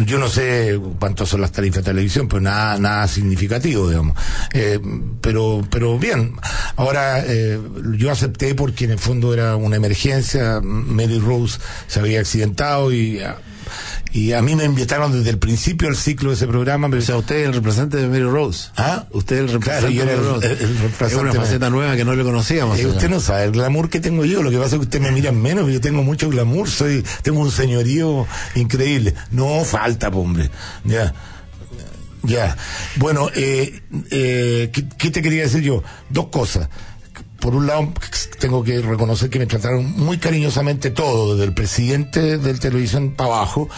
yo no sé cuántas son las tarifas de televisión, pero nada, nada significativo, digamos. Eh, pero, pero bien. Ahora, eh, yo acepté porque en el fondo era una emergencia. Mary Rose se había accidentado y, y a mí me invitaron desde el principio al ciclo de ese programa. Pero, O sea, usted es el representante de Mary Rose. ¿Ah? Usted es el Claro, representante yo era de Mary Rose. el- el Es representante. una faceta nueva que no le conocíamos. Eh, usted no sabe el glamour que tengo yo, lo que pasa es que usted me mira menos, yo tengo mucho glamour, soy, tengo un señorío increíble. No falta, hombre. Ya. Ya. Bueno, eh, eh, ¿qué, qué te quería decir yo? Dos cosas. Por un lado, tengo que reconocer que me trataron muy cariñosamente todo, desde el presidente del televisión para abajo,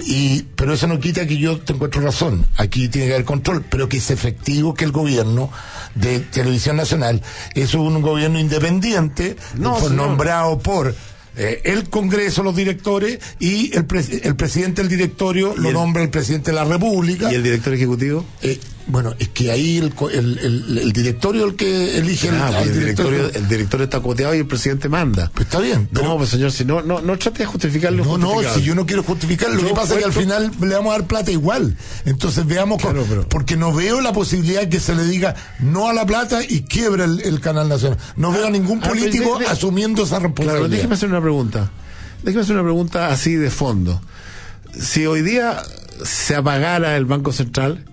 y, pero eso no quita que yo te encuentro razón. Aquí tiene que haber control, pero que es efectivo que el gobierno de Televisión Nacional es un gobierno independiente, No, nombrado por eh, el Congreso, los directores, y el, pres- el presidente del directorio lo el- nombra el presidente de la República. ¿Y el director ejecutivo? Eh, bueno, es que ahí el, el, directorio el que elige el, Ah, pues directorio, director. el director está coteado y el presidente manda. Pues está bien. no, pues señor, si no, no, no trate de justificar lo No, no, si yo no quiero justificar, lo que pasa es que al final le vamos a dar plata igual. Entonces veamos, con- Claro, pero- porque no veo la posibilidad que se le diga no a la plata y quiebra el, canal nacional. No veo a ningún ah, pero político asumiendo esa Claro, responsabilidad. déjeme hacer una pregunta. Déjeme hacer una pregunta así de fondo. Si hoy día se apagara el Banco Central,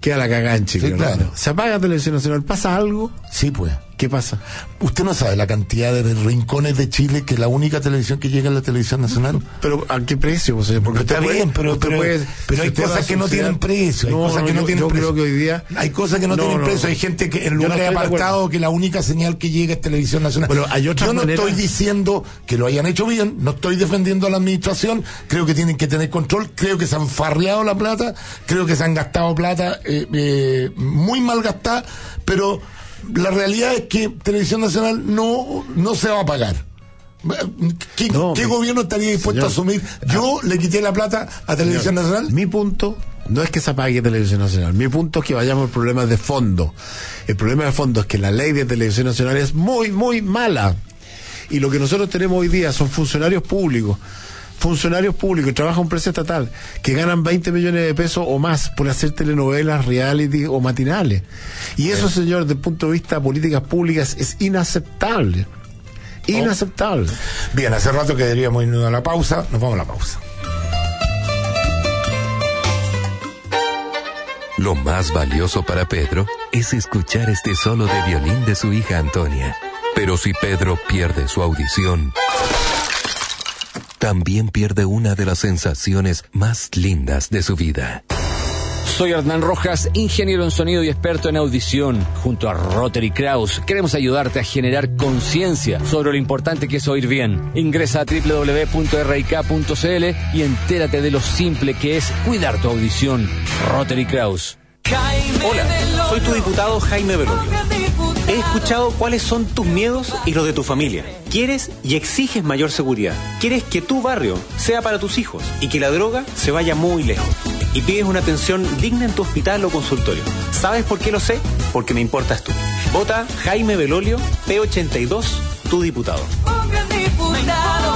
queda la cagada en Chile. Sí, ¿verdad? claro. Se apaga Televisión Nacional, ¿pasa algo? Sí, pues. ¿Qué pasa? Usted no sabe la cantidad de rincones de Chile que la única televisión que llega es la televisión nacional. Pero ¿a qué precio? señor? Porque Está puede- bien, pero, pero, puede- pero hay cosas que no tienen precio. Hay No, cosas no, que no tienen yo precio. creo que hoy día- Hay cosas que no, tienen precio. Hay gente que en estoy de acuerdo. apartados que la única señal que llega es televisión nacional. Bueno, hay otras Yo no maneras- estoy diciendo que lo hayan hecho bien, no estoy defendiendo a la administración. Creo que tienen que tener control. Creo que se han farreado la plata. Creo que se han gastado plata eh, eh, muy mal gastada. Pero la realidad es que Televisión Nacional no, no se va a pagar. ¿Qué, No, qué mi- gobierno estaría dispuesto señor. a asumir? Yo le quité la plata a Televisión Señor, Nacional. Mi punto no es que se apague Televisión Nacional. Mi punto es que vayamos al problema de fondo. El problema de fondo es que la ley de Televisión Nacional es muy, muy mala. Y lo que nosotros tenemos hoy día son funcionarios públicos. Funcionarios públicos, trabajan a un precio estatal, que ganan 20 millones de pesos o más por hacer telenovelas, reality o matinales. Y eso, señor, desde el punto de vista de políticas públicas, es inaceptable. Inaceptable. Bien, hace rato que deberíamos irnos a la pausa. Nos vamos a la pausa. Lo más valioso para Pedro es escuchar este solo de violín de su hija Antonia. Pero si Pedro pierde su audición, también pierde una de las sensaciones más lindas de su vida. Soy Hernán Rojas, ingeniero en sonido y experto en audición. Junto a Rotary Kraus queremos ayudarte a generar conciencia sobre lo importante que es oír bien. Ingresa a www.rik.cl y entérate de lo simple que es cuidar tu audición. Rotary Kraus. Hola, soy tu diputado Jaime Belolio. He escuchado cuáles son tus miedos y los de tu familia. Quieres y exiges mayor seguridad. Quieres que tu barrio sea para tus hijos y que la droga se vaya muy lejos. Y pides una atención digna en tu hospital o consultorio. ¿Sabes por qué lo sé? Porque me importas tú. Vota Jaime Belolio, P82, tu diputado. Un diputado,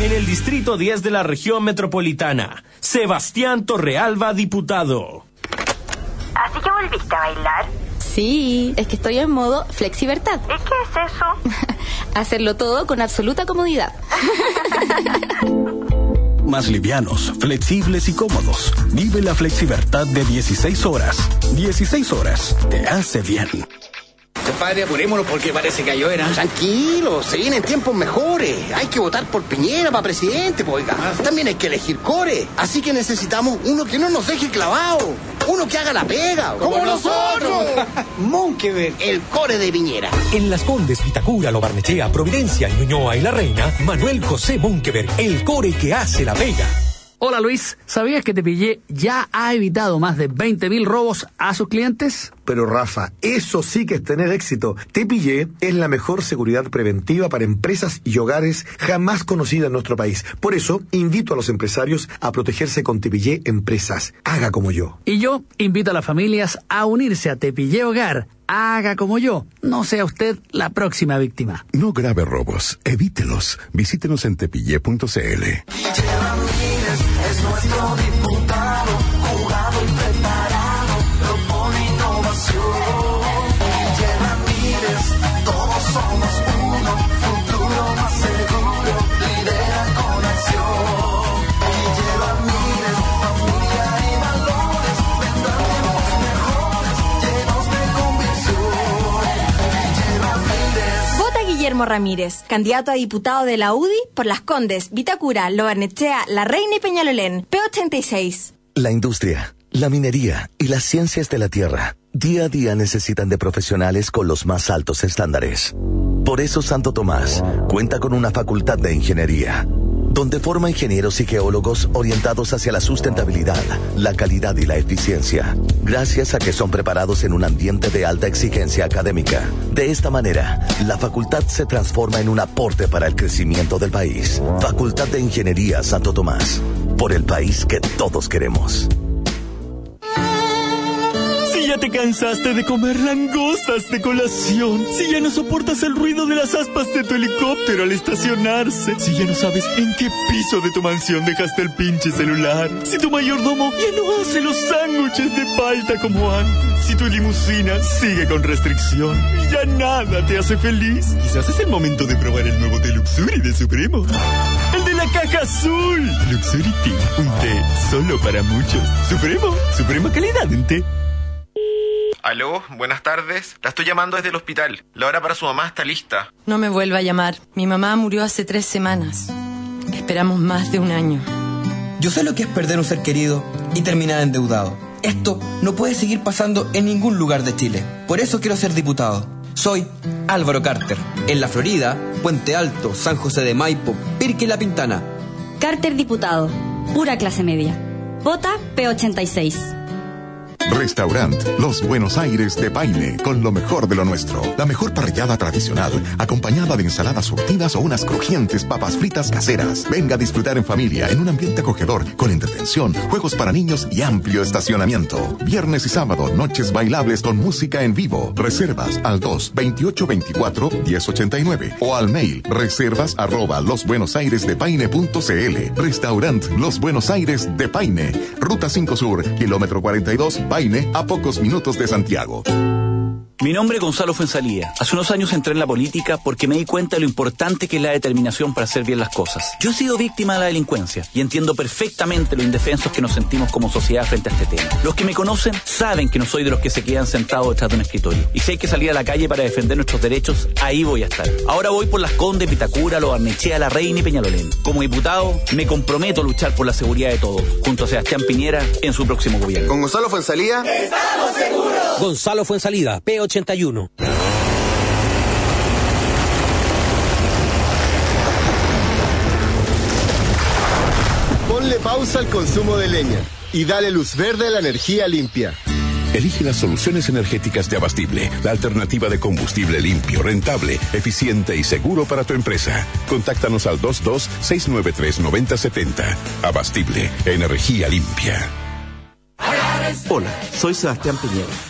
En el Distrito 10 de la región metropolitana, Sebastián Torrealba, diputado. ¿Así que volviste a bailar? Sí, es que estoy en modo flexibertad. ¿Y qué es eso? [LAUGHS] Hacerlo todo con absoluta comodidad. [LAUGHS] Más livianos, flexibles y cómodos. Vive la flexibertad de 16 horas. 16 horas. Te hace bien. Compadre, apurémonos porque parece que lloverá. Tranquilo, se vienen tiempos mejores. Hay que votar por Piñera para presidente, pues, oiga. También hay que elegir core. Así que necesitamos uno que no nos deje clavado. Uno que haga la pega. ¡Como nosotros! [LAUGHS] Monkeberg, el core de Piñera. En Las Condes, Vitacura, Lo Barnechea, Providencia, Ñuñoa y La Reina, Manuel José Monkeberg, el core que hace la pega. Hola Luis, ¿sabías que Tepillé ya ha evitado más de 20.000 robos a sus clientes? Pero Rafa, eso sí que es tener éxito. Tepillé es la mejor seguridad preventiva para empresas y hogares jamás conocida en nuestro país. Por eso, invito a los empresarios a protegerse con Tepillé Empresas. Haga como yo. Y yo invito a las familias a unirse a Tepillé Hogar. Haga como yo. No sea usted la próxima víctima. No grave robos. Evítelos. Visítenos en tepille.cl. Es Ramírez, candidato a diputado de la UDI por Las Condes, Vitacura, Lo Barnechea, La Reina y Peñalolén, P86. La industria, la minería y las ciencias de la tierra día a día necesitan de profesionales con los más altos estándares. Por eso Santo Tomás cuenta con una facultad de ingeniería, donde forma ingenieros y geólogos orientados hacia la sustentabilidad, la calidad y la eficiencia, gracias a que son preparados en un ambiente de alta exigencia académica. De esta manera, la facultad se transforma en un aporte para el crecimiento del país. Facultad de Ingeniería Santo Tomás, por el país que todos queremos. Ya te cansaste de comer langostas de colación, si ya no soportas el ruido de las aspas de tu helicóptero al estacionarse, si ya no sabes en qué piso de tu mansión dejaste el pinche celular, si tu mayordomo ya no hace los sándwiches de palta como antes, si tu limusina sigue con restricción y ya nada te hace feliz, quizás es el momento de probar el nuevo de Luxury de Supremo. El de la caja azul. Luxury Tea, un té solo para muchos. Supremo, suprema calidad en té. Aló, buenas tardes. La estoy llamando desde el hospital. La hora para su mamá está lista. No me vuelva a llamar. Mi mamá murió hace tres semanas. Esperamos más de un año. Yo sé lo que es perder un ser querido y terminar endeudado. Esto no puede seguir pasando en ningún lugar de Chile. Por eso quiero ser diputado. Soy Álvaro Carter. En la Florida, Puente Alto, San José de Maipo, Pirque y La Pintana. Carter Diputado. Pura clase media. Vota P86. Restaurant Los Buenos Aires de Paine, con lo mejor de lo nuestro. La mejor parrillada tradicional, acompañada de ensaladas surtidas o unas crujientes papas fritas caseras. Venga a disfrutar en familia, en un ambiente acogedor, con entretención, juegos para niños y amplio estacionamiento. Viernes y sábado, noches bailables con música en vivo. Reservas al 2 28 24 1089 o al mail reservas arroba losbuenosairesdepaine.cl. Restaurant Los Buenos Aires de Paine, Ruta 5 Sur, kilómetro 42, Paine, a pocos minutos de Santiago. Mi nombre es Gonzalo Fuensalía. Hace unos años entré en la política porque me di cuenta de lo importante que es la determinación para hacer bien las cosas. Yo he sido víctima de la delincuencia y entiendo perfectamente lo indefensos que nos sentimos como sociedad frente a este tema. Los que me conocen saben que no soy de los que se quedan sentados detrás de un escritorio. Y si hay que salir a la calle para defender nuestros derechos, ahí voy a estar. Ahora voy por las Condes, Pitacura, Loarnechea, La Reina y Peñalolén. Como diputado, me comprometo a luchar por la seguridad de todos, junto a Sebastián Piñera en su próximo gobierno. Con Gonzalo Fuensalía. ¡Estamos seguros! Gonzalo Fuensalida, PO 81. Ponle pausa al consumo de leña y dale luz verde a la energía limpia. Elige las soluciones energéticas de Abastible, la alternativa de combustible limpio, rentable, eficiente y seguro para tu empresa. Contáctanos al 22-693-9070. Abastible, energía limpia. Hola, soy Sebastián Piñera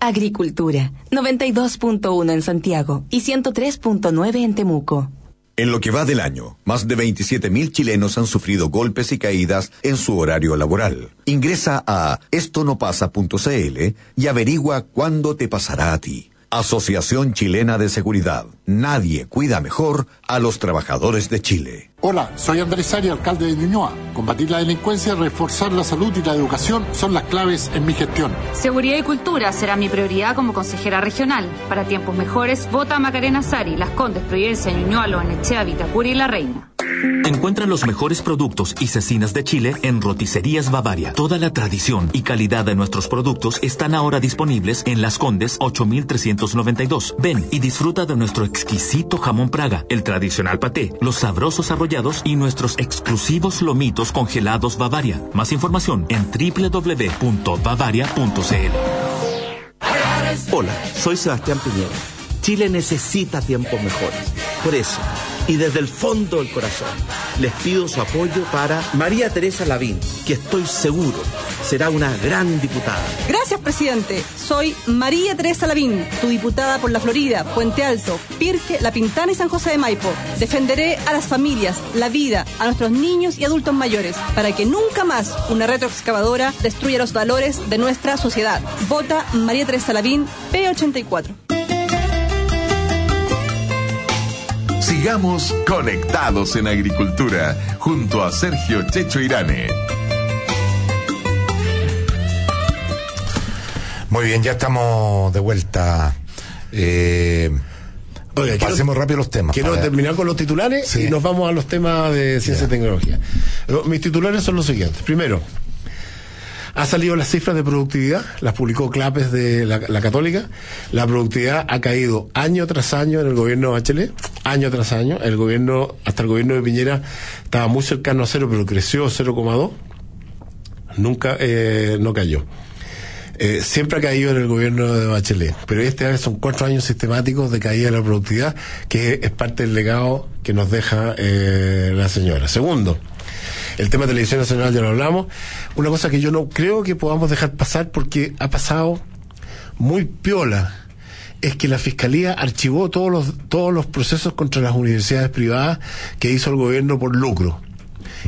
Agricultura, 92.1 en Santiago y 103.9 en Temuco. En lo que va del año, más de 27.000 chilenos han sufrido golpes y caídas en su horario laboral. Ingresa a estonopasa.cl y averigua cuándo te pasará a ti. Asociación Chilena de Seguridad. Nadie cuida mejor a los trabajadores de Chile. Hola, soy Andrés Ari, alcalde de Ñuñoa. Combatir la delincuencia, reforzar la salud y la educación son las claves en mi gestión. Seguridad y cultura será mi prioridad como consejera regional. Para tiempos mejores, vota Macarena Sari, Las Condes, Providencia, Ñuñoa, Loanechea, Vitacura y La Reina. Encuentra los mejores productos y cecinas de Chile en Roticerías Bavaria. Toda la tradición y calidad de nuestros productos están ahora disponibles en Las Condes 8392. Ven y disfruta de nuestro exquisito jamón Praga, el tradicional paté, los sabrosos y nuestros exclusivos lomitos congelados Bavaria. Más información en www.bavaria.cl. Hola, soy Sebastián Piñera. Chile necesita tiempos mejores. Por eso, y desde el fondo del corazón, les pido su apoyo para María Teresa Lavín, que estoy seguro será una gran diputada. Gracias, presidente. Soy María Teresa Lavín, tu diputada por la Florida, Puente Alto, Pirque, La Pintana y San José de Maipo. Defenderé a las familias, la vida, a nuestros niños y adultos mayores, para que nunca más una retroexcavadora destruya los valores de nuestra sociedad. Vota María Teresa Lavín, P84. Sigamos conectados en agricultura junto a Sergio Checho Irane. Muy bien, ya estamos de vuelta. Eh, Oiga, quiero- pasemos rápido los temas. Quiero para- terminar con los titulares Sí. y nos vamos a los temas de ciencia y tecnología. Mis titulares son los siguientes. Primero, ha salido las cifras de productividad, las publicó Clapes de la, Católica. La productividad ha caído año tras año en el gobierno de Bachelet, año tras año. El gobierno, hasta el gobierno de Piñera, estaba muy cercano a cero, pero creció 0,2. Nunca, eh, no cayó. Eh, siempre ha caído en el gobierno de Bachelet, pero este año son cuatro años sistemáticos de caída de la productividad, que es parte del legado que nos deja eh, la señora. Segundo, el tema de televisión nacional ya lo hablamos. Una cosa que yo no creo que podamos dejar pasar porque ha pasado muy piola es que la fiscalía archivó todos los todos los procesos contra las universidades privadas que hizo el gobierno por lucro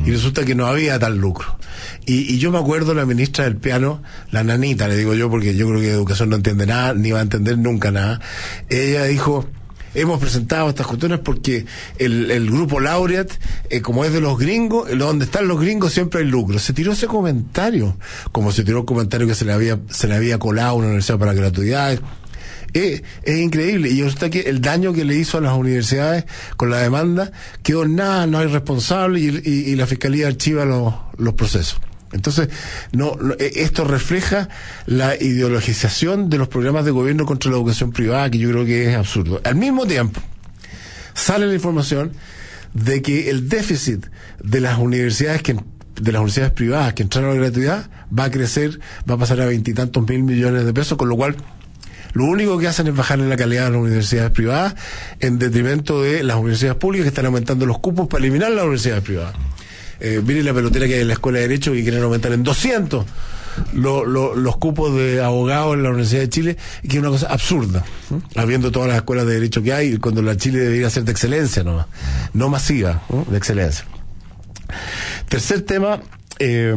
y resulta que no había tal lucro. Y, y yo me acuerdo la ministra del piano, la nanita, le digo yo, porque yo creo que educación no entiende nada, ni va a entender nunca nada. Ella dijo, hemos presentado estas cuestiones porque el, el grupo Laureate, eh, como es de los gringos, eh, donde están los gringos siempre hay lucro. Se tiró ese comentario, como se tiró el comentario que se le había, se le había colado a una universidad para gratuidades. Eh, es increíble. Y resulta que el daño que le hizo a las universidades con la demanda quedó nada, no hay responsable y, la fiscalía archiva los procesos. Entonces, no, eh, esto refleja la ideologización de los programas de gobierno contra la educación privada, que yo creo que es absurdo. Al mismo tiempo, sale la información de que el déficit de las universidades que de las universidades privadas que entraron a la gratuidad va a crecer, va a pasar a veintitantos mil millones de pesos, con lo cual lo único que hacen es bajarle la calidad a las universidades privadas en detrimento de las universidades públicas que están aumentando los cupos para eliminar las universidades privadas. Eh, la pelotera que hay en la Escuela de Derecho que quieren aumentar en 200 lo- lo- los cupos de abogados en la Universidad de Chile, que es una cosa absurda, habiendo todas las escuelas de derecho que hay, cuando la Chile debería ser de excelencia, no, no masiva, de excelencia. Tercer tema eh,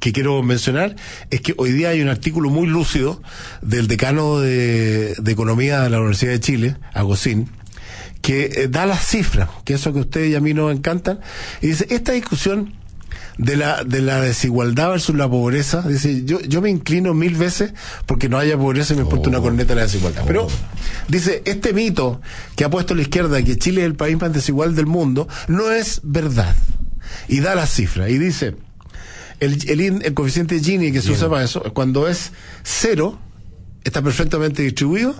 que quiero mencionar es que hoy día hay un artículo muy lúcido del decano de, de Economía de la Universidad de Chile, Agosín, que eh, da las cifras, que eso que a ustedes y a mí nos encantan, y dice, esta discusión de la, de la desigualdad versus la pobreza. Dice, yo, yo me inclino mil veces porque no haya pobreza y me puesto una corneta de la desigualdad. Pero, dice, este mito que ha puesto la izquierda, que Chile es el país más desigual del mundo, no es verdad. Y da la cifra. Y dice, el, el, el coeficiente Gini que se usa para eso, cuando es cero, está perfectamente distribuido,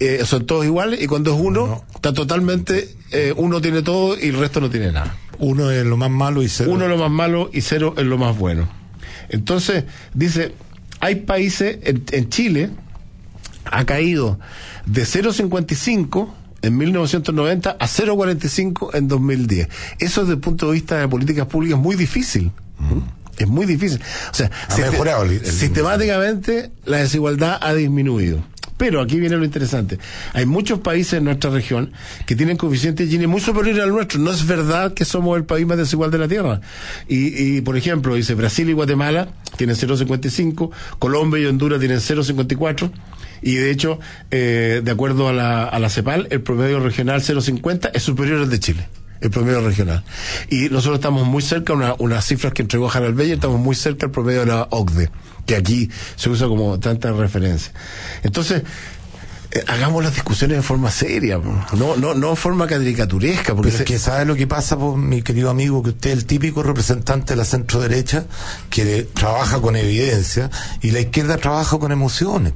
eh, son todos iguales, y cuando es uno, está totalmente, eh, uno tiene todo y el resto no tiene nada. Uno es lo más malo y cero. Uno es lo más malo y cero es lo más bueno. Entonces, dice, hay países, en, en Chile, ha caído de 0,55 en 1990 a 0,45 en 2010. Eso desde el punto de vista de políticas públicas es muy difícil. Es muy difícil. O sea, mejorado el- el- sistemáticamente la desigualdad ha disminuido. Pero aquí viene lo interesante. Hay muchos países en nuestra región que tienen coeficientes Gini muy superiores al nuestro. No es verdad que somos el país más desigual de la Tierra. Y, y, por ejemplo, dice Brasil y Guatemala tienen 0,55, Colombia y Honduras tienen 0,54. Y de hecho, eh, de acuerdo a la, a la CEPAL, el promedio regional 0,50 es superior al de Chile. El promedio regional. Y nosotros estamos muy cerca, una, unas cifras que entregó Harald Beyer, estamos muy cerca del promedio de la OCDE, que aquí se usa como tanta referencia. Entonces, eh, hagamos las discusiones de forma seria, po. no, no, no de forma caricaturesca, porque Pero es que sabe lo que pasa, pues, mi querido amigo, que usted es el típico representante de la centro derecha que trabaja con evidencia y la izquierda trabaja con emociones.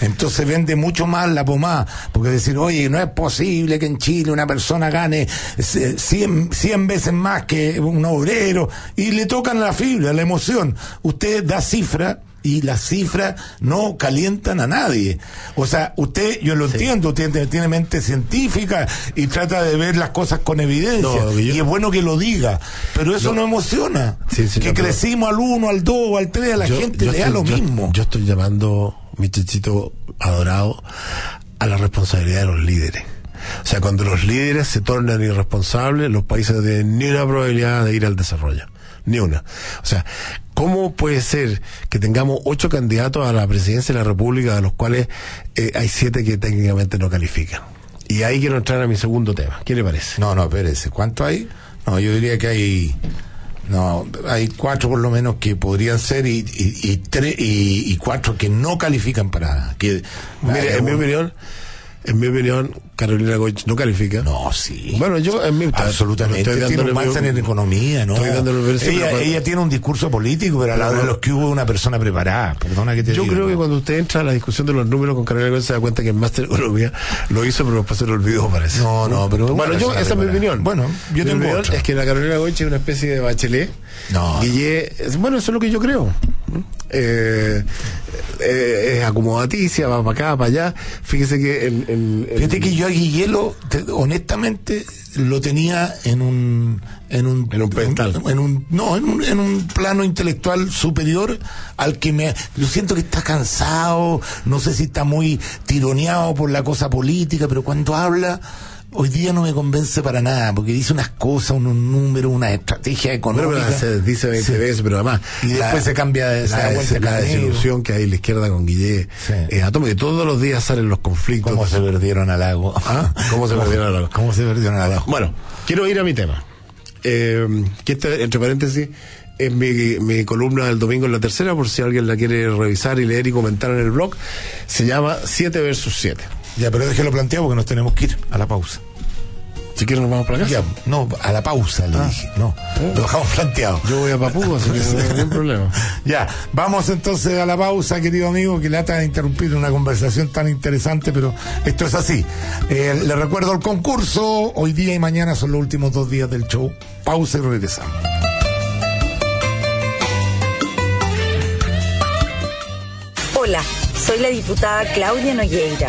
Entonces vende mucho más la pomada, porque decir, oye, no es posible que en Chile una persona gane 100, 100 veces más que un obrero y le tocan la fibra, la emoción. Usted da cifra y las cifras no calientan a nadie. O sea, usted, yo lo entiendo, usted tiene, tiene mente científica y trata de ver las cosas con evidencia. No, yo- Y es bueno que lo diga, pero eso no, emociona. Sí, sí, que no, pero- crecimos al 1, al 2, al 3, a la Yo- gente yo le da lo mismo. Yo estoy llamando, mi chichito adorado, a la responsabilidad de los líderes. O sea, cuando los líderes se tornan irresponsables, los países no tienen ni una probabilidad de ir al desarrollo. Ni una. O sea, ¿cómo puede ser que tengamos ocho candidatos a la presidencia de la República, de los cuales eh, hay siete que técnicamente no califican? Y ahí quiero entrar a mi segundo tema. ¿Qué le parece? No, no, espérese. ¿Cuánto hay? No, yo diría que hay. No, hay cuatro por lo menos que podrían ser y, y, y y cuatro que no califican para que. Mire, en mi opinión, en mi opinión, Carolina Goich no califica. No, sí. Bueno, yo en mi Absolutamente. estoy tiene un máster en economía, ¿no? Estoy ella, pero cuando- ella tiene un discurso político, pero lado Pero- de los que hubo una persona preparada. Perdona que te Yo diga. creo que cuando usted entra a la discusión de los números con Carolina Goich se da cuenta que el máster de economía lo hizo, pero después se lo olvidó, parece. No, no, pero Bueno, yo, esa es mi opinión. Bueno, yo Mi tengo opinión. Es que la Carolina Goich es una especie de bachelet. No. Guille, bueno, eso es lo que yo creo. Eh, eh, es acomodaticia, va para acá, para allá. Fíjese que el, el- el- Fíjate que yo a Guillelo, te- honestamente, lo tenía en un en un En un pedestal. en un no en un, en un plano intelectual superior al que me yo siento que está cansado no sé si está muy tironeado por la cosa política pero cuando habla hoy día no me convence para nada porque dice unas cosas unos números una estrategia Bueno, económica pero se dice 20 Sí. veces, pero además. Y después se cambia de- la, vuelta la desilusión que hay en la izquierda con Guille. Eh, atomo, que todos los días salen los conflictos. cómo se perdieron al lago ¿Ah? ¿Cómo se perdieron al lago? cómo se perdieron al lago Bueno, quiero ir a mi tema. Eh, que este, entre paréntesis, es mi, mi columna del domingo en la tercera, por si alguien la quiere revisar y leer y comentar en el blog. Se llama 7 versus 7. Ya pero déjelo planteado porque nos tenemos que ir a la pausa Si quieren nos vamos para casa. Ya, no, a la pausa le Ah. dije. No, lo dejamos planteado. Yo voy a Papúa, así que no hay ningún problema. [LAUGHS] Ya, vamos entonces a la pausa, querido amigo, que lata de interrumpir una conversación tan interesante, pero esto es así. Eh, le recuerdo el concurso, hoy día y mañana son los últimos dos días del show. Pausa y regresamos. Hola, soy la diputada Claudia Nogueira.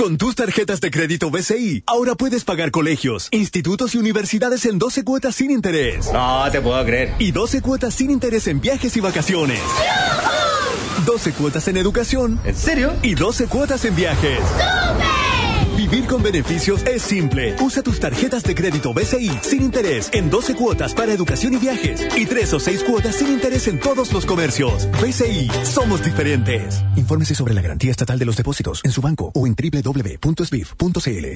Con tus tarjetas de crédito BCI, ahora puedes pagar colegios, institutos y universidades en 12 cuotas sin interés. No te puedo creer. Y 12 cuotas sin interés en viajes y vacaciones. 12 cuotas en educación. ¿En serio? Y 12 cuotas en viajes. Vivir con beneficios es simple. Usa tus tarjetas de crédito BCI sin interés en 12 cuotas para educación y viajes y 3 o 6 cuotas sin interés en todos los comercios. BCI, somos diferentes. Infórmese sobre la garantía estatal de los depósitos en su banco o en www.sbif.cl.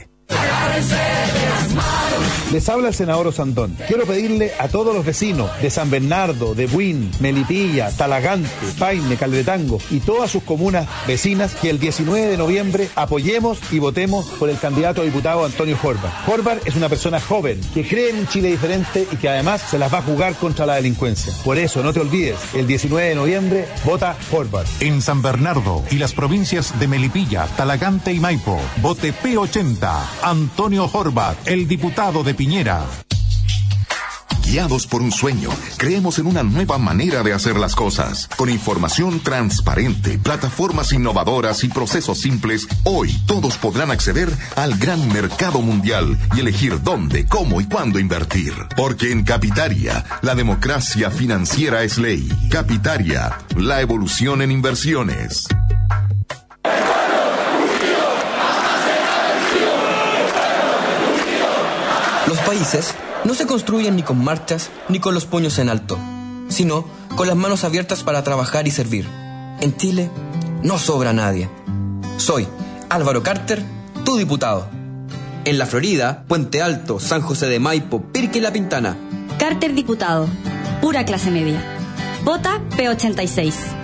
Les habla el senador Osandón. Quiero pedirle a todos los vecinos de San Bernardo, de Buin, Melipilla, Talagante, Paine, Caldetango y todas sus comunas vecinas que el 19 de noviembre apoyemos y votemos por el candidato a diputado Antonio Horvath. Horvath es una persona joven que cree en un Chile diferente y que además se las va a jugar contra la delincuencia. Por eso, no te olvides, el 19 de noviembre vota Horvath. En San Bernardo y las provincias de Melipilla, Talagante y Maipo, vote P80, Antonio Horvath, el diputado de Piñera. Guiados por un sueño, creemos en una nueva manera de hacer las cosas. Con información transparente, plataformas innovadoras y procesos simples, hoy todos podrán acceder al gran mercado mundial y elegir dónde, cómo y cuándo invertir. Porque en Capitaria, la democracia financiera es ley. Capitaria, la evolución en inversiones. No se construyen ni con marchas ni con los puños en alto, sino con las manos abiertas para trabajar y servir. En Chile no sobra nadie. Soy Álvaro Carter, tu diputado. En la Florida, Puente Alto, San José de Maipo, Pirque y La Pintana. Carter diputado. Pura clase media. Vota P86.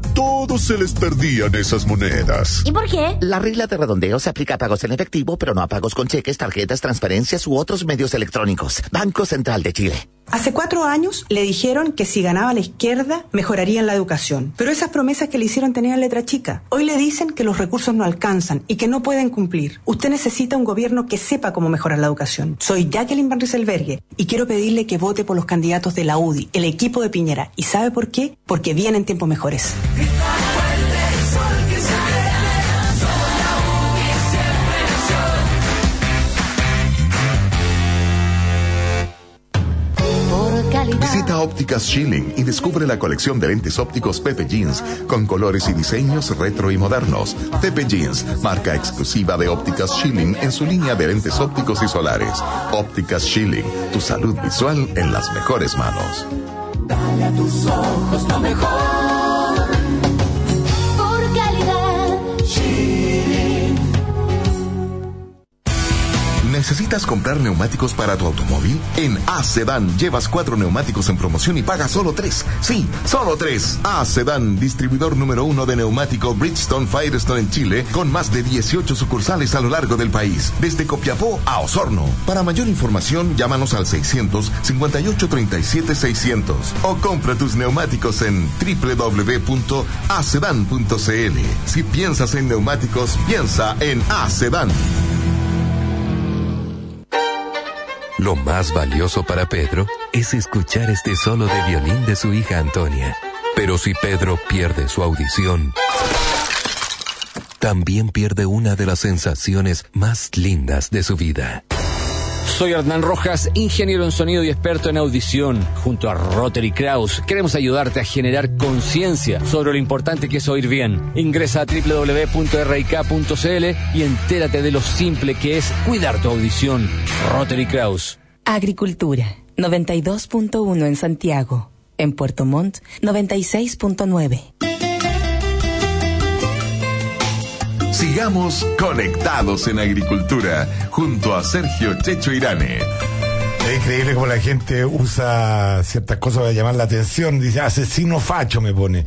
todos se les perdían esas monedas. ¿Y por qué? La regla de redondeo se aplica a pagos en efectivo, pero no a pagos con cheques, tarjetas, transferencias u otros medios electrónicos. Banco Central de Chile. Hace cuatro años le dijeron que si ganaba la izquierda mejorarían la educación, pero esas promesas que le hicieron tenían letra chica. Hoy le dicen que los recursos no alcanzan y que no pueden cumplir. Usted necesita un gobierno que sepa cómo mejorar la educación. Soy Jacqueline Van Rieselberghe y quiero pedirle que vote por los candidatos de la UDI, el equipo de Piñera. ¿Y sabe por qué? Porque vienen tiempos mejores. Visita Ópticas Schilling y descubre la colección de lentes ópticos Pepe Jeans con colores y diseños retro y modernos. Pepe Jeans, marca exclusiva de Ópticas Schilling en su línea de lentes ópticos y solares. Ópticas Schilling, tu salud visual en las mejores manos. Dale a tus ojos lo mejor. ¿Necesitas comprar neumáticos para tu automóvil? En A-Sedan llevas cuatro neumáticos en promoción y pagas solo tres. Sí, solo tres. A-Sedan, distribuidor número uno de neumático Bridgestone Firestone en Chile, con más de 18 sucursales a lo largo del país, desde Copiapó a Osorno. Para mayor información, llámanos al 600 58 37 600 o compra tus neumáticos en www.acedan.cl. Si piensas en neumáticos, piensa en A-Sedan. Lo más valioso para Pedro es escuchar este solo de violín de su hija Antonia. Pero si Pedro pierde su audición, también pierde una de las sensaciones más lindas de su vida. Soy Hernán Rojas, ingeniero en sonido y experto en audición. Junto a Rotary Kraus, queremos ayudarte a generar conciencia sobre lo importante que es oír bien. Ingresa a www.rik.cl y entérate de lo simple que es cuidar tu audición. Rotary Kraus. Agricultura, 92.1 en Santiago. En Puerto Montt, 96.9. Sigamos conectados en agricultura junto a Sergio Checho Irane. Es increíble como la gente usa ciertas cosas para llamar la atención. Dice, asesino facho me pone.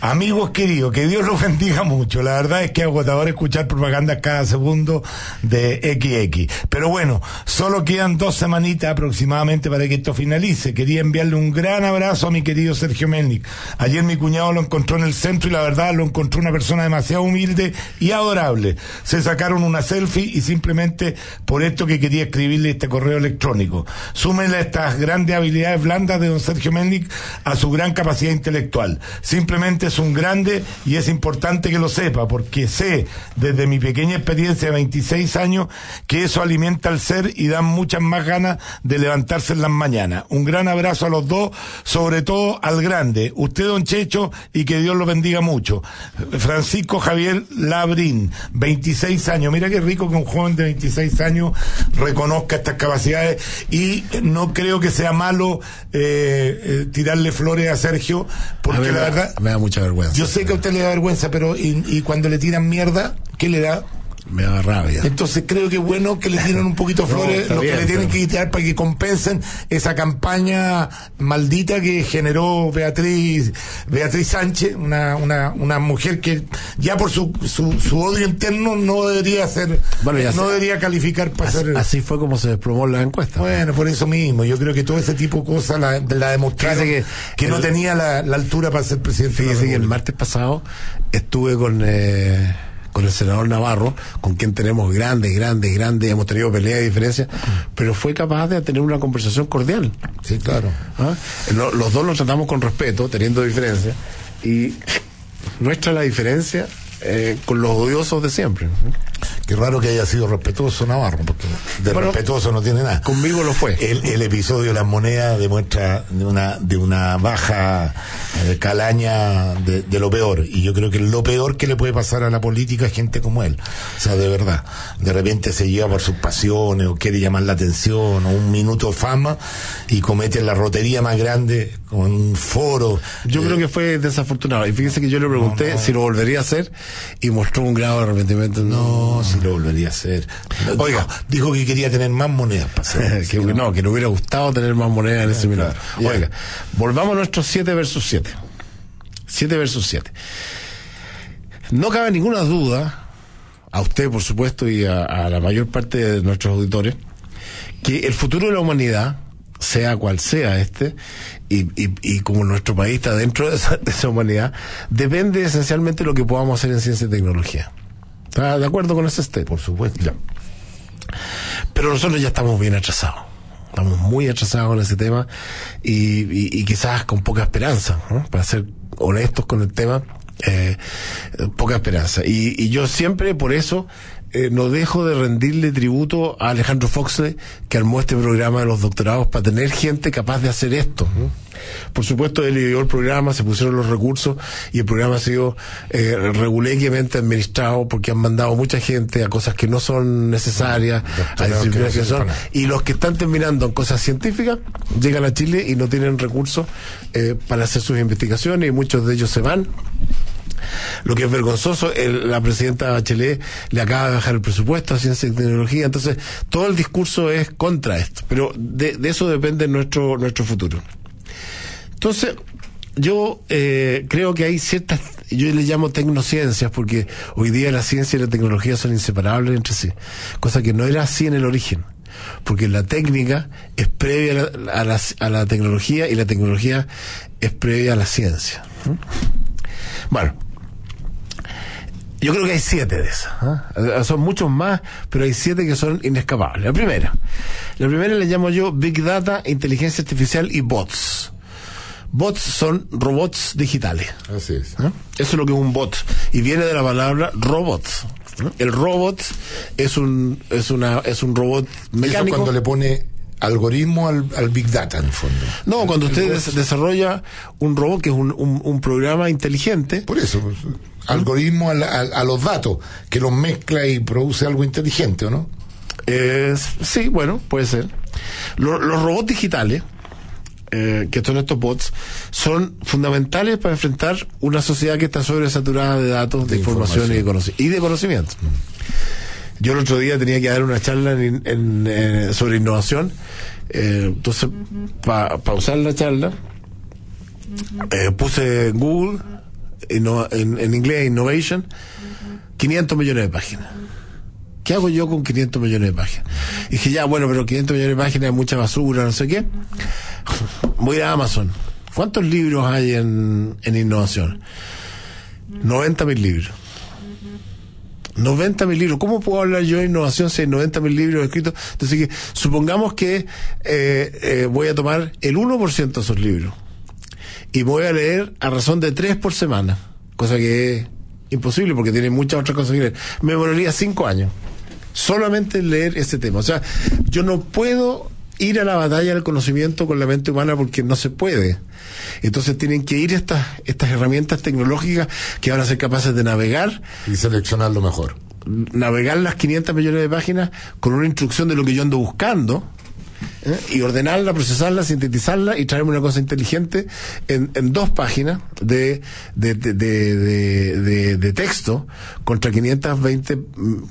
Amigos queridos, que Dios los [LAUGHS] bendiga mucho. La verdad es que es agotador escuchar propaganda cada segundo de XX. Pero bueno, solo quedan dos semanitas aproximadamente para que esto finalice. Quería enviarle un gran abrazo a mi querido Sergio Melnik. Ayer mi cuñado lo encontró en el centro y la verdad lo encontró una persona demasiado humilde y adorable. Se sacaron una selfie y simplemente por esto que quería escribirle este correo electrónico. Súmenle estas grandes habilidades blandas de don Sergio Mendic a su gran capacidad intelectual. Simplemente es un grande y es importante que lo sepa, porque sé desde mi pequeña experiencia de 26 años que eso alimenta al ser y da muchas más ganas de levantarse en las mañanas. Un gran abrazo a los dos, sobre todo al grande, usted don Checho, y que Dios lo bendiga mucho. Francisco Javier Labrín, 26 años. Mira qué rico que un joven de 26 años reconozca estas capacidades y no creo que sea malo eh, eh, tirarle flores a Sergio, porque A la da- verdad... me da mucha vergüenza. Yo sé que a usted le da vergüenza, pero y, y cuando le tiran mierda, ¿qué le da? Me da rabia. Entonces creo que es bueno que le tiren un poquito [LAUGHS] No, flores, está lo que le tienen pero- que quitar para que compensen esa campaña maldita que generó Beatriz Beatriz Sánchez, una, una, una mujer que ya por su, su, su odio interno no debería ser, Bueno, no debería calificar para Así, ser... así fue como se desplomó la encuesta. Bueno, por eso mismo, yo creo que todo ese tipo de cosas la, la demostraron que, no tenía la, la altura para ser presidente. Fíjese que el martes pasado estuve con, eh, con el senador Navarro, con quien tenemos grandes, grandes, grandes, hemos tenido peleas y diferencias, pero fue capaz de tener una conversación cordial. Sí, claro. ¿Ah? Lo- los dos nos tratamos con respeto, teniendo diferencias, y nuestra la diferencia eh, con los odiosos de siempre. Qué raro que haya sido respetuoso Navarro, porque de Bueno, respetuoso no tiene nada. Conmigo lo fue. El, el episodio de las monedas demuestra de una, de una baja eh, calaña de, de lo peor. Y yo creo que lo peor que le puede pasar a la política es gente como él. O sea, de verdad. De repente se lleva por sus pasiones o quiere llamar la atención o un minuto de fama y comete la rotería más grande con un foro. Yo creo que fue desafortunado. Y fíjese que yo le pregunté si lo volvería a hacer y mostró un grado de arrepentimiento. No, si lo volvería a hacer. Oiga, dijo que quería tener más monedas para hacer. [LAUGHS] que, no, que le hubiera gustado tener más monedas en ese minuto. Oiga, volvamos a nuestros 7 versus 7. 7 versus 7. No cabe ninguna duda, a usted por supuesto y a, a la mayor parte de nuestros auditores, que el futuro de la humanidad, sea cual sea este, y, y, y como nuestro país está dentro de esa, de esa humanidad, depende esencialmente de lo que podamos hacer en ciencia y tecnología. ¿Está de acuerdo con ese este? Por supuesto. Ya. Pero nosotros ya estamos bien atrasados. Estamos muy atrasados con ese tema y, y- y quizás con poca esperanza, ¿no? para ser honestos con el tema, eh, poca esperanza. Y, y yo siempre por eso eh, no dejo de rendirle tributo a Alejandro Foxley que armó este programa de los doctorados para tener gente capaz de hacer esto. ¿no? Por supuesto, él ideó el programa, se pusieron los recursos y el programa ha sido eh, regularmente administrado porque han mandado mucha gente a cosas que no son necesarias, a Doctorados que no disciplinas que son. Y los que están terminando en cosas científicas llegan a Chile y no tienen recursos eh, para hacer sus investigaciones y muchos de ellos se van. Lo que es vergonzoso, el- la presidenta Bachelet le acaba de bajar el presupuesto a ciencia y tecnología, entonces todo el discurso es contra esto, pero de, de eso depende nuestro, nuestro futuro. Entonces, yo eh, creo que hay ciertas, yo le llamo tecnociencias, porque hoy día la ciencia y la tecnología son inseparables entre sí, cosa que no era así en el origen, porque la técnica es previa a la, a la- a la tecnología y la tecnología es previa a la ciencia. ¿no? Bueno, yo creo que hay siete de esas. ¿ah? Son muchos más, pero hay siete que son inescapables. La primera. La primera le llamo yo Big Data, Inteligencia Artificial y Bots. Bots son robots digitales. Así es. ¿no? Eso es lo que es un bot. Y viene de la palabra robot. ¿no? El robot es un, es una, es un robot Eso cuando le pone algoritmo al, al Big Data, en el fondo. No, cuando usted des- desarrolla un robot que es un, un- un programa inteligente. Por eso, pues, algoritmo al- al- a los datos, que los mezcla y produce algo inteligente, ¿o no? Es, sí, bueno, puede ser. Lo- los robots digitales, eh, que son estos bots, son fundamentales para enfrentar una sociedad que está sobresaturada de datos, de, De información, y, de y de conocimiento. Yo el otro día tenía que dar una charla en- en, eh, sobre innovación. Eh, entonces, para usar la charla, eh, puse en Google, inno- en, en inglés, Innovation, 500 millones de páginas. ¿Qué hago yo con 500 millones de páginas? Y dije, ya, bueno, pero 500 millones de páginas es mucha basura, no sé qué. Voy a Amazon. ¿Cuántos libros hay en, en innovación? 90 mil libros. 90 mil libros. ¿Cómo puedo hablar yo de innovación si hay 90 mil libros escritos? Entonces, que, supongamos que eh, eh, voy a tomar el 1% de esos libros y voy a leer a razón de 3 por semana, cosa que es imposible porque tiene muchas otras cosas que leer. Me demoraría 5 años solamente en leer ese tema. O sea, yo no puedo ir a la batalla del conocimiento con la mente humana porque no se puede. Entonces tienen que ir estas, estas herramientas tecnológicas que van a ser capaces de navegar. Y seleccionar lo mejor. Navegar las 500 millones de páginas con una instrucción de lo que yo ando buscando. ¿Eh? y ordenarla, procesarla, sintetizarla y traerme una cosa inteligente en, dos páginas de, de, texto contra 520 m-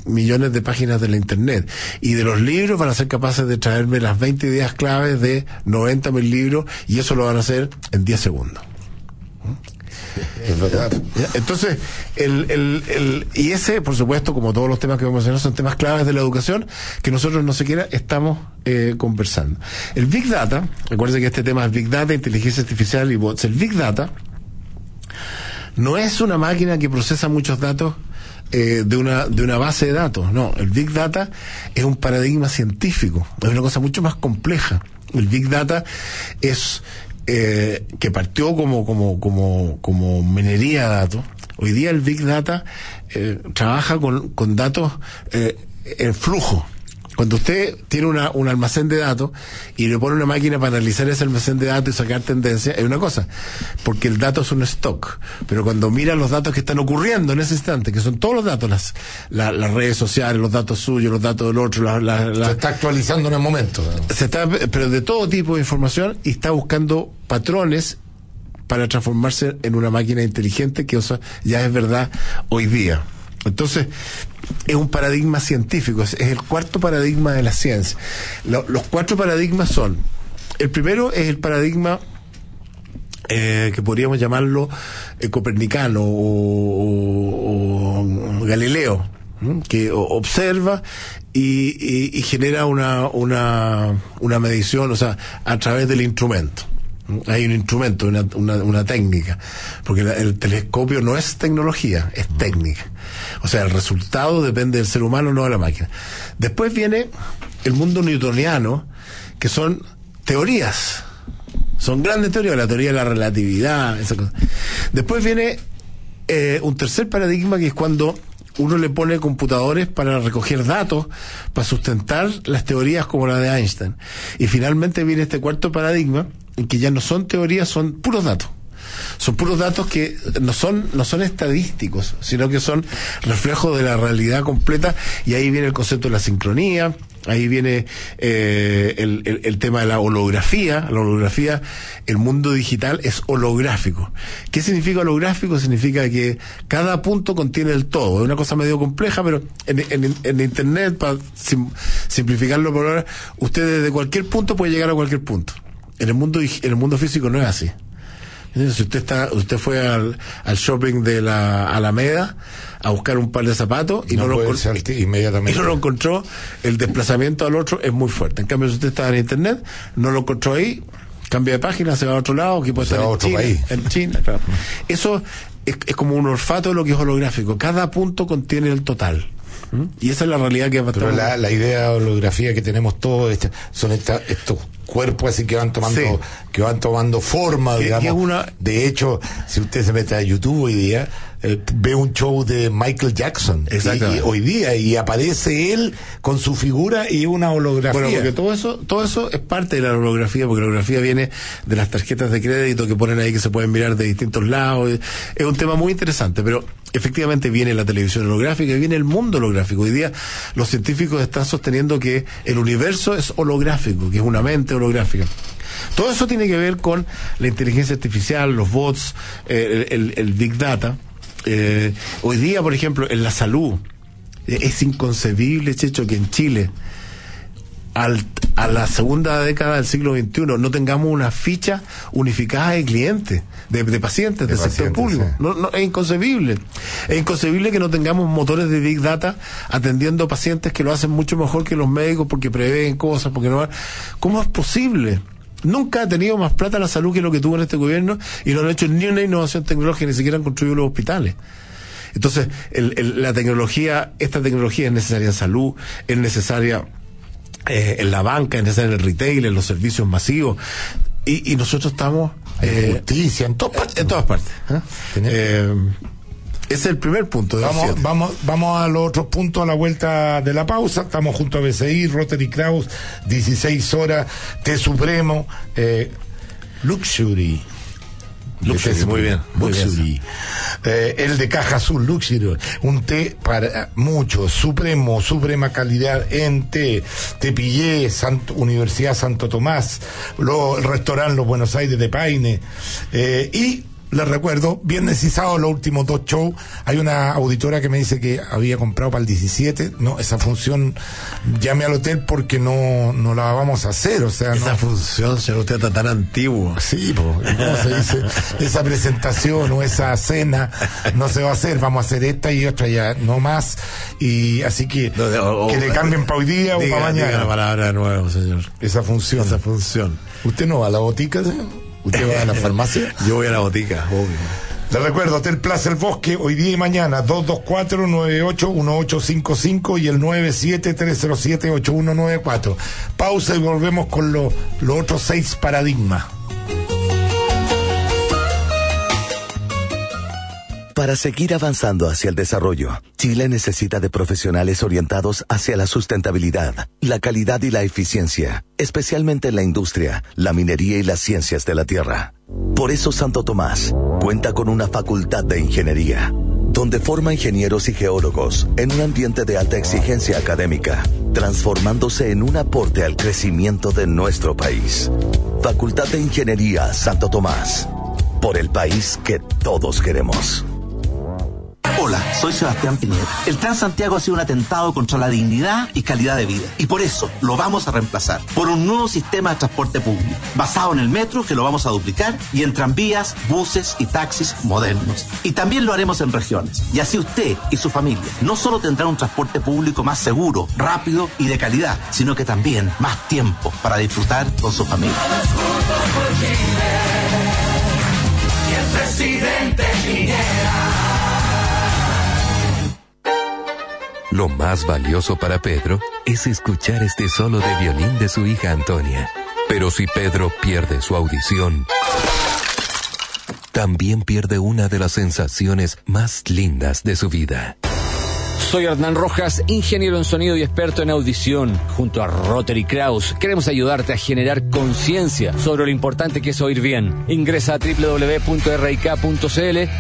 millones de páginas de la Internet. Y de los libros van a ser capaces de traerme las 20 ideas claves de 90 mil libros y eso lo van a hacer en 10 segundos. Entonces, el, el, el, y ese, por supuesto, como todos los temas que vamos a mencionar, son temas claves de la educación que nosotros no siquiera estamos eh, conversando. El Big Data, recuerden que este tema es Big Data, inteligencia artificial y bots. El Big Data no es una máquina que procesa muchos datos eh, de, una, de una base de datos. No, el Big Data es un paradigma científico, es una cosa mucho más compleja. El Big Data es eh, que partió como, como, como, como minería de datos. Hoy día el Big Data eh, trabaja con, con datos eh, en flujo. Cuando usted tiene una, un almacén de datos y le pone una máquina para analizar ese almacén de datos y sacar tendencias, es una cosa, porque el dato es un stock. Pero cuando mira los datos que están ocurriendo en ese instante, que son todos los datos, las, la- las redes sociales, los datos suyos, los datos del otro, la, la- la- Se está actualizando en el momento. se está, pero de todo tipo de información y está buscando patrones para transformarse en una máquina inteligente que o sea, ya es verdad hoy día. Entonces, es un paradigma científico, es, el cuarto paradigma de la ciencia. Lo- los cuatro paradigmas son, el primero es el paradigma eh, que podríamos llamarlo eh, copernicano o, Galileo, que observa y, y- genera una, una, una medición, o sea, a través del instrumento. Hay un instrumento, una, una técnica, porque la- el telescopio no es tecnología, es técnica. O sea, el resultado depende del ser humano, no de la máquina. Después viene el mundo newtoniano, que son teorías. Son grandes teorías, la teoría de la relatividad, esa cosa. Después viene eh, un tercer paradigma que es cuando uno le pone computadores para recoger datos, para sustentar las teorías como la de Einstein. Y finalmente viene este cuarto paradigma, en que ya no son teorías, son puros datos. Son puros datos que no son, no son estadísticos, sino que son reflejos de la realidad completa, y ahí viene el concepto de la sincronía, ahí viene eh, el, tema de la holografía. La holografía, el mundo digital es holográfico. ¿Qué significa holográfico? Significa que cada punto contiene el todo. Es una cosa medio compleja, pero en, en- Internet, para sim- simplificarlo por ahora, usted desde cualquier punto puede llegar a cualquier punto. En el mundo, en el mundo físico no es así. Si usted está, usted fue al, al shopping de la Alameda a buscar un par de zapatos y no, No lo puede encon- saltar inmediatamente. y no lo encontró, el desplazamiento al otro es muy fuerte. En cambio, si usted estaba en internet, no lo encontró ahí, cambia de página, se va a otro lado, que puede Se estar va a en otro China, país. en China, claro. Eso es, es como un olfato de lo que es holográfico. Cada punto contiene el total. ¿Mm? Y esa es la realidad que Pero bastante- la, la idea de holografía que tenemos todos esta- son esta- estos cuerpos así que van tomando Sí. que van tomando forma digamos una- de hecho si usted se mete a YouTube hoy día eh, ve un show de Michael Jackson y hoy día y aparece él con su figura y una holografía Bueno, porque todo eso, todo eso es parte de la holografía, porque la holografía viene de las tarjetas de crédito que ponen ahí que se pueden mirar de distintos lados. Es un tema muy interesante, pero efectivamente viene la televisión holográfica y viene el mundo holográfico. Hoy día los científicos están sosteniendo que el universo es holográfico, que es una mente holográfica. Todo eso tiene que ver con la inteligencia artificial, los bots, eh, el, el- el big data. Eh, hoy día, por ejemplo, en la salud, Eh, Es inconcebible, Checho, que en Chile, al- a la segunda década del siglo XXI, no tengamos una ficha unificada de clientes, de, de pacientes De del sector público. sí. No, no, es inconcebible. Es inconcebible que no tengamos motores de Big Data atendiendo pacientes que lo hacen mucho mejor que los médicos porque prevén cosas, porque no... ¿Cómo es posible? Nunca ha tenido más plata la salud que lo que tuvo en este gobierno y no han hecho ni una innovación tecnológica, ni siquiera han construido los hospitales. Entonces, el- el- la tecnología, esta tecnología es necesaria en salud, es necesaria eh, en la banca, es necesaria en el retail, en los servicios masivos. Y, y nosotros estamos... En justicia, en todas partes. En todas partes. ¿eh? Eh, ese es el primer punto de Vamos, vamos, vamos a los otros puntos a la vuelta de la pausa. Estamos junto a BCI, Rotary Kraus, 16 horas, T Supremo, eh, Luxury. Luxury, muy bien, muy bien. Luxury. Eh, el de caja azul, Luxury. Un té para muchos, supremo, suprema calidad en té. Te pillé, Sant- Universidad Santo Tomás, lo- el restaurante Los Buenos Aires de Paine. Eh, y les recuerdo, viernes y sábado, los últimos dos shows. Hay una auditora que me dice que había comprado para el 17. No, esa función, llame al hotel porque no, no la vamos a hacer. O sea, Esa no. función, señor, usted está tan antiguo. Sí, po, ¿cómo se dice? Esa presentación o esa cena no se va a hacer, vamos a hacer esta y otra ya, no más. Y así que que le cambien para hoy día Diga- o para diga mañana. la palabra de nuevo, señor. Esa función. Esa función. ¿Usted no va a la botica? señor? ¿Usted va a la farmacia? [LAUGHS] Yo voy a la botica, obvio. Les recuerdo, Hotel Plaza El Bosque, hoy día y mañana, 224-98-1855 y el 97-307-8194. Pausa y volvemos con lo- los otros seis paradigmas. Para seguir avanzando hacia el desarrollo, Chile necesita de profesionales orientados hacia la sustentabilidad, la calidad y la eficiencia, especialmente en la industria, la minería y las ciencias de la tierra. Por eso Santo Tomás cuenta con una facultad de ingeniería, donde forma ingenieros y geólogos en un ambiente de alta exigencia académica, transformándose en un aporte al crecimiento de nuestro país. Facultad de Ingeniería Santo Tomás, por el país que todos queremos. Hola, soy Sebastián Piñera. El Transantiago ha sido un atentado contra la dignidad y calidad de vida. Y por eso lo vamos a reemplazar por un nuevo sistema de transporte público, basado en el metro, que lo vamos a duplicar, y en tranvías, buses y taxis modernos. Y también lo haremos en regiones. Y así usted y su familia no solo tendrán un transporte público más seguro, rápido y de calidad, sino que también más tiempo para disfrutar con su familia. Lo más valioso para Pedro es escuchar este solo de violín de su hija Antonia. Pero si Pedro pierde su audición, también pierde una de las sensaciones más lindas de su vida. Soy Hernán Rojas, ingeniero en sonido y experto en audición. Junto a Rotary Kraus, queremos ayudarte a generar conciencia sobre lo importante que es oír bien. Ingresa a www.rik.cl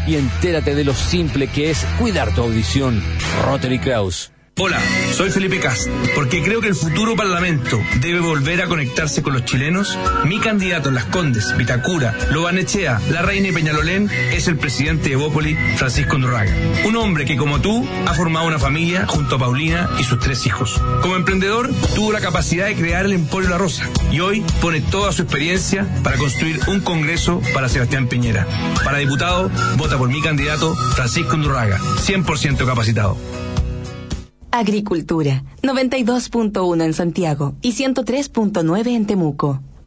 y entérate de lo simple que es cuidar tu audición. Rotary Kraus. Hola, soy Felipe Cast. Porque creo que el futuro Parlamento debe volver a conectarse con los chilenos. Mi candidato en Las Condes, Vitacura, Lobanechea, La Reina y Peñalolén es el presidente de Bópoli, Francisco Andorraga. Un hombre que, como tú, ha formado una familia junto a Paulina y sus tres hijos. Como emprendedor, tuvo la capacidad de crear el Emporio La Rosa y hoy pone toda su experiencia para construir un congreso para Sebastián Piñera. Para diputado, vota por mi candidato, Francisco Andorraga, 100% capacitado. Agricultura, 92.1 en Santiago y 103.9 en Temuco.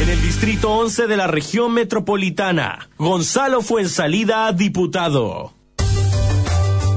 En el distrito 11 de la región metropolitana, Gonzalo Fuensalida, diputado.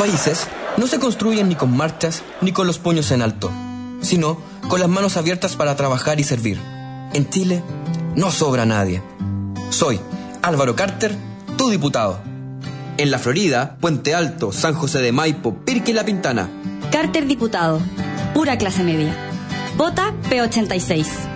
Países no se construyen ni con marchas ni con los puños en alto, sino con las manos abiertas para trabajar y servir. En Chile no sobra nadie. Soy Álvaro Carter, tu diputado. En la Florida, Puente Alto, San José de Maipo, Pirque y La Pintana. Carter diputado, pura clase media. Vota P86.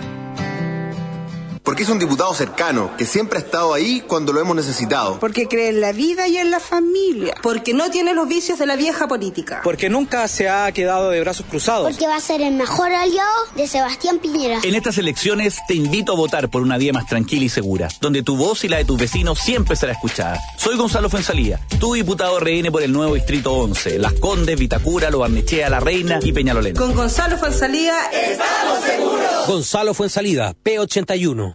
Porque es un diputado cercano, que siempre ha estado ahí cuando lo hemos necesitado. Porque cree en la vida y en la familia. Porque no tiene los vicios de la vieja política. Porque nunca se ha quedado de brazos cruzados. Porque va a ser el mejor aliado de Sebastián Piñera. En estas elecciones te invito a votar por una vía más tranquila y segura, donde tu voz y la de tus vecinos siempre será escuchada. Soy Gonzalo Fuensalía, tu diputado RN por el nuevo Distrito 11, Las Condes, Vitacura, Lo Barnechea, La Reina y Peñalolén. Con Gonzalo Fuensalía estamos seguros. Gonzalo Fuensalida, P81.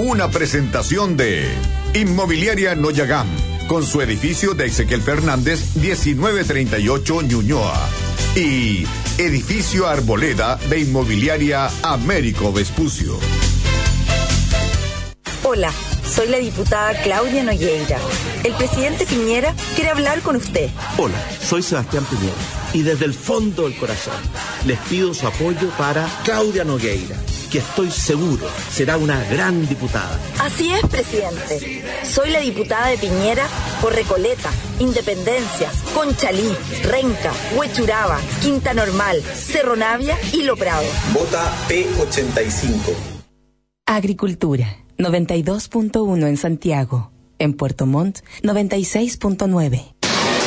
una presentación de Inmobiliaria Noyagam, con su edificio de Ezequiel Fernández 1938 Ñuñoa. Y Edificio Arboleda de Inmobiliaria Américo Vespucio. Hola, soy la diputada Claudia Nogueira. El presidente Piñera quiere hablar con usted. Hola, soy Sebastián Piñera. Y desde el fondo del corazón les pido su apoyo para Claudia Nogueira que estoy seguro será una gran diputada. Así es, presidente. Soy la diputada de Piñera por Recoleta, Independencia, Conchalí, Renca, Huechuraba, Quinta Normal, Cerro Navia y Lo Prado. Vota P85. Agricultura, 92.1 en Santiago. En Puerto Montt, 96.9.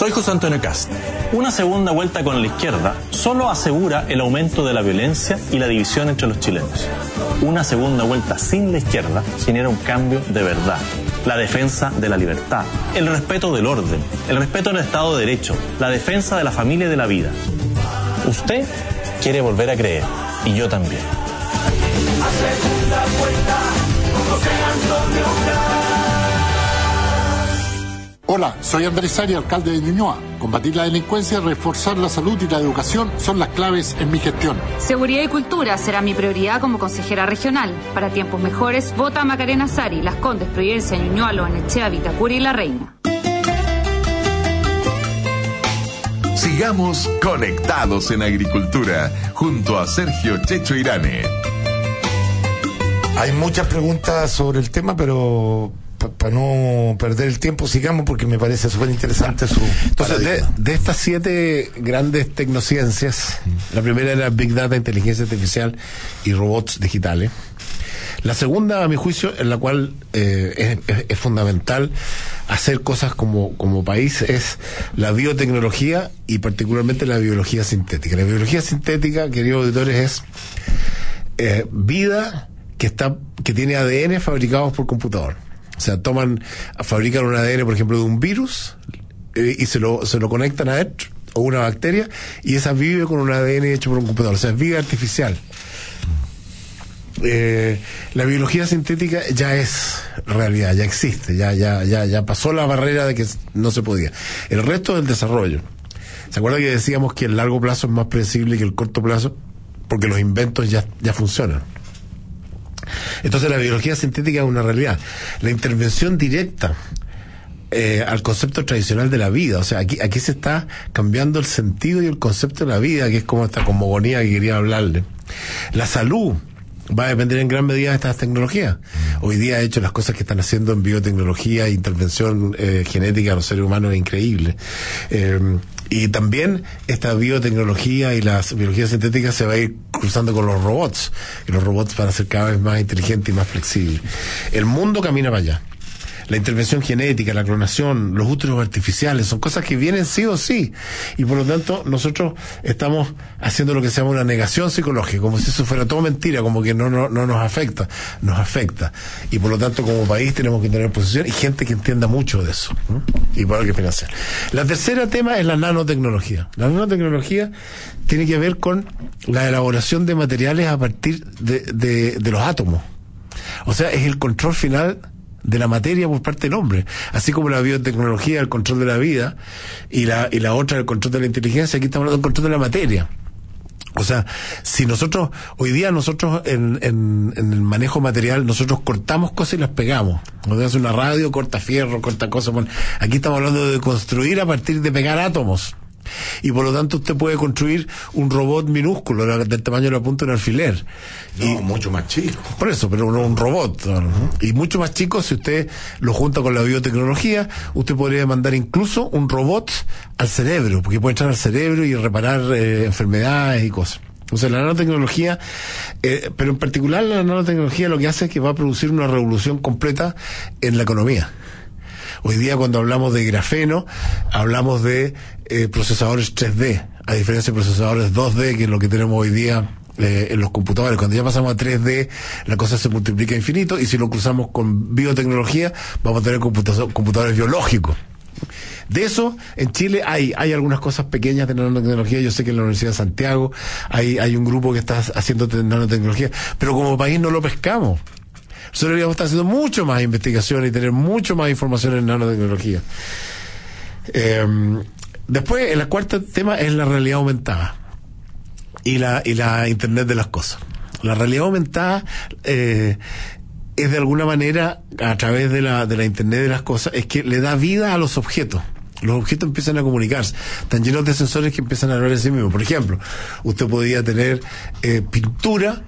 Soy José Antonio Cast. Una segunda vuelta con la izquierda solo asegura el aumento de la violencia y la división entre los chilenos. Una segunda vuelta sin la izquierda genera un cambio de verdad. La defensa de la libertad, el respeto del orden, el respeto del Estado de Derecho, la defensa de la familia y de la vida. Usted quiere volver a creer y yo también. Hola, soy Andrés Ari, alcalde de Ñuñoa. Combatir la delincuencia, reforzar la salud y la educación son las claves en mi gestión. Seguridad y cultura será mi prioridad como consejera regional. Para tiempos mejores, vota a Macarena Sari, Las Condes, Providencia, Ñuñoa, Loanechea, Vitacura y La Reina. Sigamos conectados en agricultura junto a Sergio Checho Irane. Hay muchas preguntas sobre el tema, pero para no perder el tiempo, sigamos porque me parece súper interesante su. Entonces, de, de, estas siete grandes tecnociencias, la primera era Big Data, inteligencia artificial y robots digitales. La segunda, a mi juicio, en la cual eh, es, es, es, fundamental hacer cosas como, como país, es la biotecnología y particularmente la biología sintética. La biología sintética, queridos auditores, es eh, vida que está que tiene ADN fabricados por computador. O sea, toman, fabrican un ADN, por ejemplo, de un virus eh, y se lo, se lo conectan a él o una bacteria y esa vive con un ADN hecho por un computador. O sea, es vida artificial. Eh, la biología sintética ya es realidad, ya existe, ya, ya, ya, ya pasó la barrera de que no se podía. El resto del desarrollo. ¿Se acuerda que decíamos que el largo plazo es más predecible que el corto plazo? Porque los inventos ya, ya funcionan. Entonces la biología sintética es una realidad. La intervención directa eh, al concepto tradicional de la vida. O sea, aquí, aquí se está cambiando el sentido y el concepto de la vida, que es como esta cosmogonía que quería hablarle. La salud va a depender en gran medida de estas tecnologías. Hoy día, de hecho, las cosas que están haciendo en biotecnología intervención eh, genética a los seres humanos es increíble. Eh, y también esta biotecnología y la biología sintética se va a ir cruzando con los robots. Y los robots van a ser cada vez más inteligentes y más flexibles. El mundo camina para allá la intervención genética, la clonación, los úteros artificiales, son cosas que vienen sí o sí. Y por lo tanto, nosotros estamos haciendo lo que se llama una negación psicológica, como si eso fuera todo mentira, como que no, no, no nos afecta, nos afecta. Y por lo tanto, como país tenemos que tener posición y gente que entienda mucho de eso. Y para que financiar. La tercera tema es la nanotecnología. La nanotecnología tiene que ver con la elaboración de materiales a partir de, de, de los átomos. O sea, es el control final de la materia por parte del hombre. Así como la biotecnología, el control de la vida, y la, y la otra, el control de la inteligencia, aquí estamos hablando del control de la materia. O sea, si nosotros, hoy día nosotros en, en, el manejo material, nosotros cortamos cosas y las pegamos. Cuando hace una radio, corta fierro, corta cosas. Aquí estamos hablando de construir a partir de pegar átomos. Y por lo tanto usted puede construir un robot minúsculo del tamaño de la punta de un alfiler. No, y, mucho más chico. Por eso, pero un, un robot. Uh -huh. Y mucho más chico, si usted lo junta con la biotecnología, usted podría mandar incluso un robot al cerebro, porque puede entrar al cerebro y reparar eh, enfermedades y cosas. O sea, la nanotecnología, eh, pero en particular la nanotecnología lo que hace es que va a producir una revolución completa en la economía. Hoy día cuando hablamos de grafeno, hablamos de eh, procesadores 3D, a diferencia de procesadores 2D, que es lo que tenemos hoy día eh, en los computadores. Cuando ya pasamos a 3D, la cosa se multiplica infinito y si lo cruzamos con biotecnología, vamos a tener computadores biológicos. De eso, en Chile hay, hay algunas cosas pequeñas de nanotecnología. Yo sé que en la Universidad de Santiago hay, hay un grupo que está haciendo nanotecnología, pero como país no lo pescamos. Nosotros deberíamos estar haciendo mucho más investigación y tener mucho más información en nanotecnología. Eh, después, el cuarto tema es la realidad aumentada y la, y la Internet de las cosas. La realidad aumentada eh, es de alguna manera, a través de la, de la Internet de las cosas, es que le da vida a los objetos los objetos empiezan a comunicarse, están llenos de sensores que empiezan a hablar de sí mismos. Por ejemplo, usted podría tener eh, pintura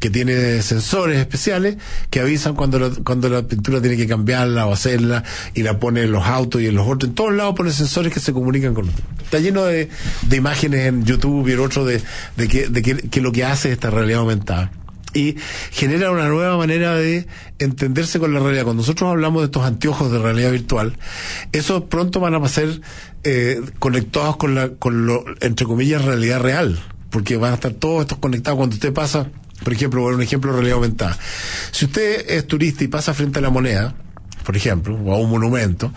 que tiene sensores especiales que avisan cuando la, cuando la pintura tiene que cambiarla o hacerla y la pone en los autos y en los otros. En todos lados pone sensores que se comunican con. Está lleno de, de imágenes en YouTube y en otro de, de, que, de que, lo que hace esta realidad aumentada y genera una nueva manera de entenderse con la realidad. Cuando nosotros hablamos de estos anteojos de realidad virtual, esos pronto van a pasar eh, conectados con la, con lo, entre comillas, realidad real, porque van a estar todos estos conectados. Cuando usted pasa, por ejemplo, un ejemplo de realidad aumentada, si usted es turista y pasa frente a la moneda, por ejemplo, o a un monumento,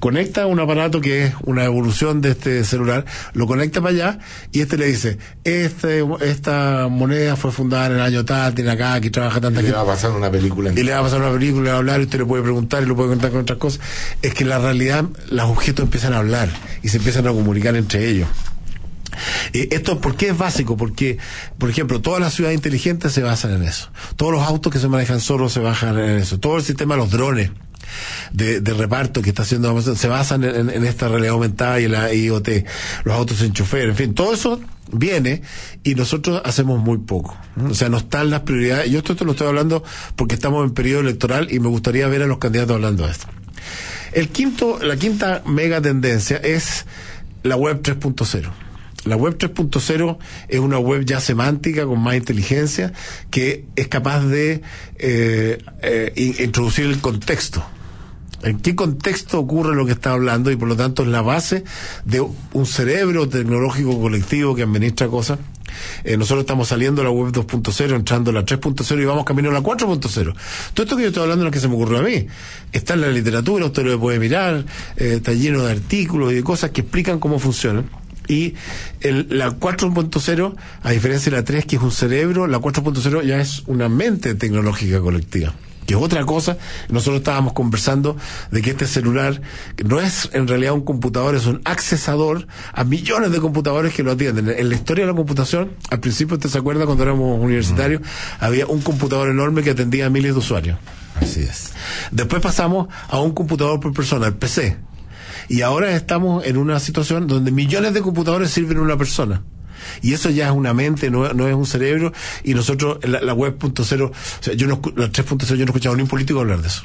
conecta un aparato que es una evolución de este celular, lo conecta para allá y este le dice, este, esta moneda fue fundada en el año tal, tiene acá, aquí trabaja tanta Y le gente. va a pasar una película. Y le va a pasar una película, le va a hablar, y usted le puede preguntar y lo puede contar con otras cosas. Es que en la realidad los objetos empiezan a hablar y se empiezan a comunicar entre ellos. Eh, esto, ¿por qué es básico? Porque, por ejemplo, todas las ciudades inteligentes se basan en eso. Todos los autos que se manejan solos se basan en eso. Todo el sistema de los drones de, reparto que está haciendo Amazon se basan en, esta realidad aumentada y la IoT. Los autos sin chofer, en fin, todo eso viene y nosotros hacemos muy poco. O sea, no están las prioridades. Yo esto lo estoy hablando porque estamos en periodo electoral y me gustaría ver a los candidatos hablando de esto. El quinto, la quinta mega tendencia es la web 3.0. La web 3.0 es una web ya semántica con más inteligencia que es capaz de eh, eh, in- introducir el contexto. ¿En qué contexto ocurre lo que está hablando? Y por lo tanto es la base de un cerebro tecnológico colectivo que administra cosas. Eh, nosotros estamos saliendo de la web 2.0, entrando a la 3.0 y vamos camino a la 4.0. Todo esto que yo estoy hablando es que se me ocurrió a mí. Está en la literatura, usted lo puede mirar, eh, está lleno de artículos y de cosas que explican cómo funcionan. Y el, la 4.0, a diferencia de la 3, que es un cerebro, la 4.0 ya es una mente tecnológica colectiva que es otra cosa. Nosotros estábamos conversando de que este celular no es en realidad un computador, es un accesador a millones de computadores que lo atienden. En la historia de la computación, al principio, ¿usted se acuerda cuando éramos universitarios? Había un computador enorme que atendía a miles de usuarios. Así es. Después pasamos a un computador por persona, el PC. Y ahora estamos en una situación donde millones de computadores sirven a una persona. Y eso ya es una mente, no, no es un cerebro. Y nosotros, la, la web punto cero, o sea, yo no, la 3.0, yo no he escuchado a ningún político hablar de eso.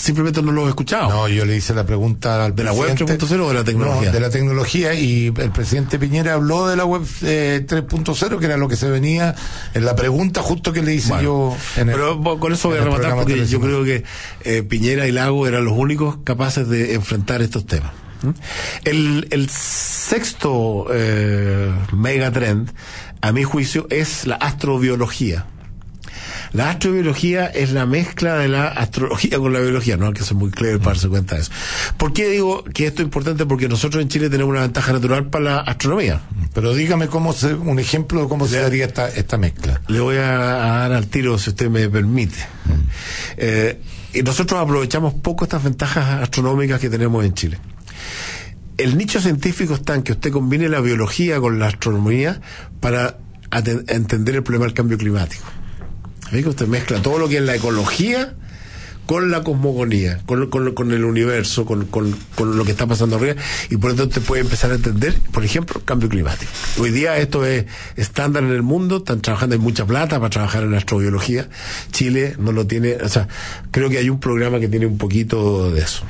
Simplemente no lo he escuchado. No, yo le hice la pregunta al ¿De la web presidente- 3.0 o de la tecnología? No, de la tecnología y el presidente Piñera habló de la web eh, 3.0, que era lo que se venía en la pregunta justo que le hice Bueno, yo. En el- pero con eso voy a rematar porque yo creo que eh, Piñera y Lago eran los únicos capaces de enfrentar estos temas. ¿Mm? El, el sexto eh, megatrend, a mi juicio, es la astrobiología. La astrobiología es la mezcla de la astrología con la biología, no hay que ser muy clever para darse cuenta de eso. ¿Por qué digo que esto es importante? Porque nosotros en Chile tenemos una ventaja natural para la astronomía. Pero dígame cómo se, un ejemplo de cómo se haría esta, esta mezcla. Le voy a, dar al tiro, si usted me permite. Eh, y nosotros aprovechamos poco estas ventajas astronómicas que tenemos en Chile. El nicho científico está en que usted combine la biología con la astronomía para entender el problema del cambio climático. ¿Ve usted mezcla todo lo que es la ecología con la cosmogonía, con, con- con el universo, con, con- lo que está pasando arriba, y por tanto usted puede empezar a entender, por ejemplo, cambio climático. Hoy día esto es estándar en el mundo, están trabajando, hay mucha plata para trabajar en astrobiología. Chile no lo tiene, o sea, creo que hay un programa que tiene un poquito de eso.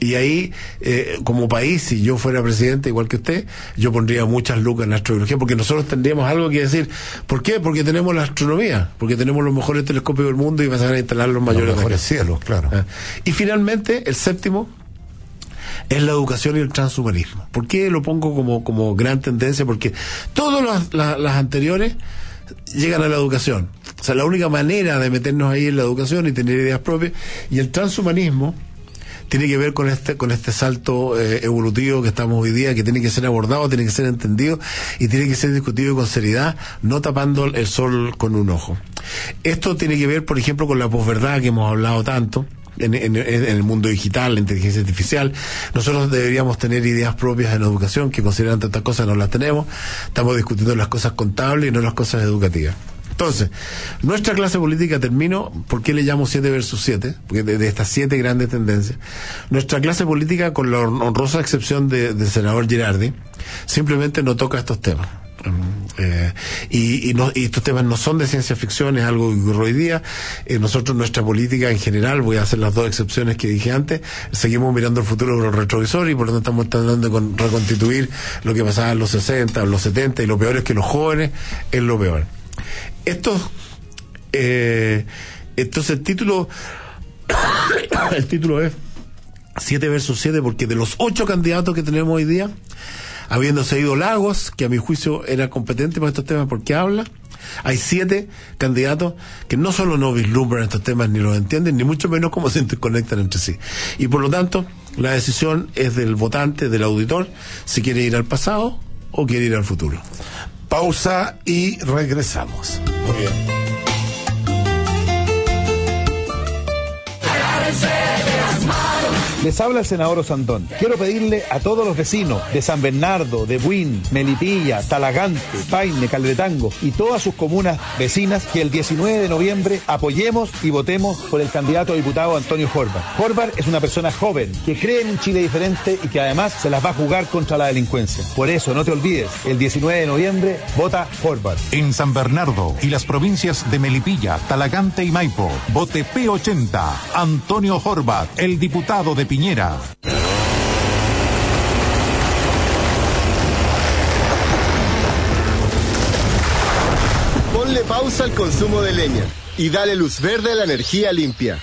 Y ahí, eh, como país, si yo fuera presidente, igual que usted, yo pondría muchas lucas en la astrobiología, porque nosotros tendríamos algo que decir. ¿Por qué? Porque tenemos la astronomía, porque tenemos los mejores telescopios del mundo y vas a instalar los mayores Los mejores cielos, claro. Ah. Y finalmente, el séptimo es la educación y el transhumanismo. ¿Por qué lo pongo como, como gran tendencia? Porque todas las, las- las anteriores llegan a la educación. O sea, la única manera de meternos ahí es la educación y tener ideas propias. Y el transhumanismo tiene que ver con este con este salto eh, evolutivo que estamos hoy día, que tiene que ser abordado, tiene que ser entendido y tiene que ser discutido con seriedad, no tapando el sol con un ojo. Esto tiene que ver, por ejemplo, con la posverdad que hemos hablado tanto. En, en- el mundo digital, la inteligencia artificial, nosotros deberíamos tener ideas propias en educación que consideran tantas cosas no las tenemos. Estamos discutiendo las cosas contables y no las cosas educativas. Entonces, nuestra clase política termino, ¿por qué le llamo 7 versus 7? Porque de, estas siete grandes tendencias, nuestra clase política, con la hon- honrosa excepción de- del senador Girardi, simplemente no toca estos temas. Mm, eh, y, no- y estos temas no son de ciencia ficción, es algo que hoy día. Eh, nosotros, nuestra política en general, voy a hacer las dos excepciones que dije antes, seguimos mirando el futuro con el retrovisor y por lo tanto estamos tratando de con- reconstituir lo que pasaba en los 60, en los 70 y lo peor es que los jóvenes es lo peor. Estos, eh, entonces el título, [COUGHS] el título es 7 versus 7 porque de los ocho candidatos que tenemos hoy día, habiéndose ido Lagos, que a mi juicio era competente para estos temas porque habla, hay siete candidatos que no solo no vislumbran estos temas ni los entienden, ni mucho menos cómo se interconectan entre sí. Y por lo tanto, La decisión es del votante, del auditor, si quiere ir al pasado o quiere ir al futuro. Pausa y regresamos. Muy bien. Les habla el senador Osandón. Quiero pedirle a todos los vecinos de San Bernardo, de Buin, Melipilla, Talagante, Paine, Caldetango y todas sus comunas vecinas que el 19 de noviembre apoyemos y votemos por el candidato a diputado Antonio Horvath. Horvath es una persona joven que cree en un Chile diferente y que además se las va a jugar contra la delincuencia. Por eso, no te olvides, el 19 de noviembre vota Horvath. En San Bernardo y las provincias de Melipilla, Talagante y Maipo, vote P80, Antonio Horvath, el diputado de Piñera. Ponle pausa al consumo de leña y dale luz verde a la energía limpia.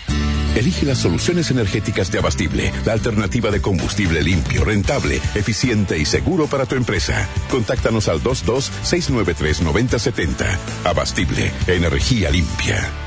Elige las soluciones energéticas de Abastible, la alternativa de combustible limpio, rentable, eficiente y seguro para tu empresa. Contáctanos al 22-693-9070. Abastible, energía limpia.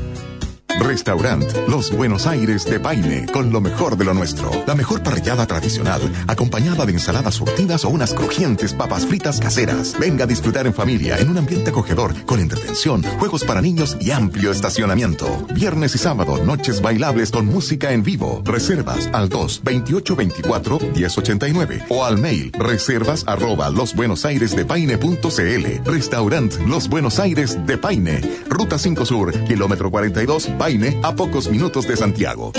Restaurant Los Buenos Aires de Paine, con lo mejor de lo nuestro. La mejor parrillada tradicional, acompañada de ensaladas surtidas o unas crujientes papas fritas caseras. Venga a disfrutar en familia, en un ambiente acogedor, con entretención, juegos para niños y amplio estacionamiento. Viernes y sábado, noches bailables con música en vivo. Reservas al 2 28 24 1089 o al mail reservas arroba. Restaurant Los Buenos Aires de Paine, Ruta 5 Sur, kilómetro 42, Paine, a pocos minutos de Santiago.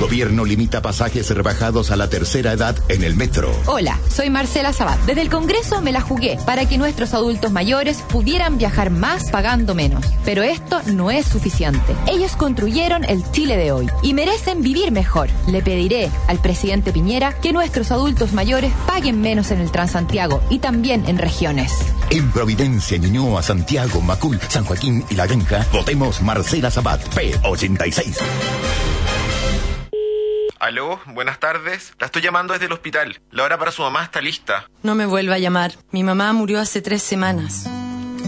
Gobierno limita pasajes rebajados a la tercera edad en el metro. Hola, soy Marcela Sabat. Desde el Congreso me la jugué para que nuestros adultos mayores pudieran viajar más pagando menos. Pero esto no es suficiente. Ellos construyeron el Chile de hoy y merecen vivir mejor. Le pediré al presidente Piñera que nuestros adultos mayores paguen menos en el Transantiago y también en regiones. En Providencia, Ñuñoa, Santiago, Macul, San Joaquín y La Granja, votemos Marcela Sabat, P86. Aló, buenas tardes. La estoy llamando desde el hospital. La hora para su mamá está lista. No me vuelva a llamar. Mi mamá murió hace tres semanas.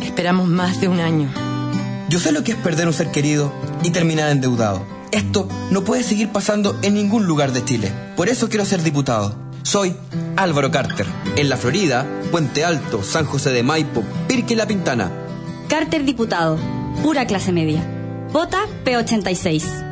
Esperamos más de un año. Yo sé lo que es perder un ser querido y terminar endeudado. Esto no puede seguir pasando en ningún lugar de Chile. Por eso quiero ser diputado. Soy Álvaro Carter. En la Florida, Puente Alto, San José de Maipo, Pirque y La Pintana. Carter diputado. Pura clase media. Vota P86.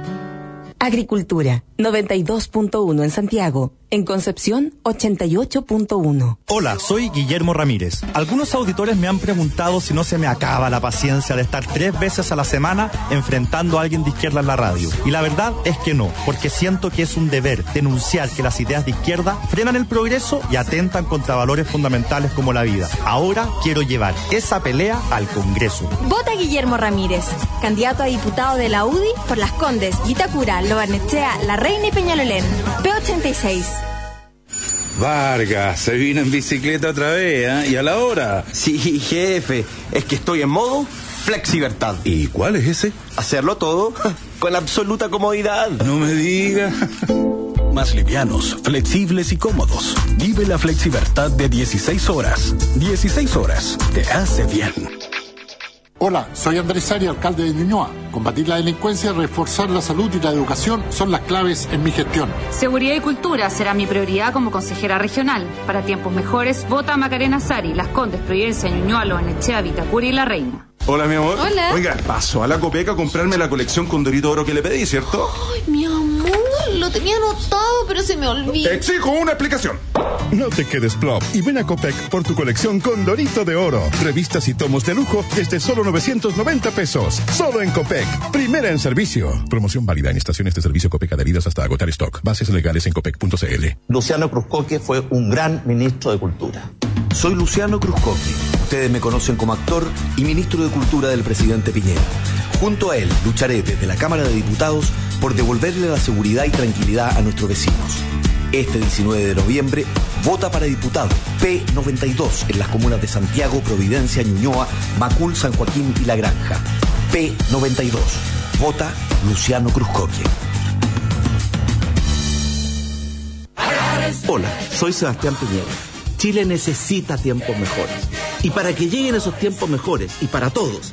Agricultura, 92.1 en Santiago. En Concepción, 88.1. Hola, soy Guillermo Ramírez. Algunos auditores me han preguntado si no se me acaba la paciencia de estar tres veces a la semana enfrentando a alguien de izquierda en la radio. Y la verdad es que no, porque siento que es un deber denunciar que las ideas de izquierda frenan el progreso y atentan contra valores fundamentales como la vida. Ahora quiero llevar esa pelea al Congreso. Vota Guillermo Ramírez, candidato a diputado de la UDI por Las Condes, Vitacura, Lobarnechea, La Reina y Peñalolén. P86. Vargas, se vino en bicicleta otra vez, ¿eh? ¿Y a la hora? Sí, jefe, es que estoy en modo flexibertad. ¿Y cuál es ese? Hacerlo todo [LAUGHS] con absoluta comodidad. No me diga. Más livianos, flexibles y cómodos. Vive la flexibertad de 16 horas. 16 horas. Te hace bien. Hola, soy Andrés Ari, alcalde de Ñuñoa. Combatir la delincuencia, reforzar la salud y la educación son las claves en mi gestión. Seguridad y cultura será mi prioridad como consejera regional. Para tiempos mejores, vota Macarena Sari, Las Condes, Providencia, Ñuñoa, Loanechea, Vitacura y La Reina. Hola, mi amor. Hola. Oiga, paso a la Copeca a comprarme la colección Condorito Oro que le pedí, ¿cierto? Ay, mi amor, lo tenía anotado, pero se me olvidó. Exijo una explicación. No te quedes plop y ven a Copec por tu colección Condorito de Oro. Revistas y tomos de lujo desde solo 990 pesos. Solo en Copec. Primera en servicio. Promoción válida en estaciones de servicio Copec adheridas hasta agotar stock. Bases legales en copec.cl. Luciano Cruzcoque fue un gran ministro de Cultura. Soy Luciano Cruzcoque. Ustedes me conocen como actor y ministro de Cultura del presidente Piñera. Junto a él lucharé desde la Cámara de Diputados por devolverle la seguridad y tranquilidad a nuestros vecinos. Este 19 de noviembre, vota para diputado P92 en las comunas de Santiago, Providencia, Ñuñoa, Macul, San Joaquín y La Granja. P92. Vota Luciano Cruzcoque. Hola, soy Sebastián Piñera. Chile necesita tiempos mejores. Y para que lleguen esos tiempos mejores, y para todos,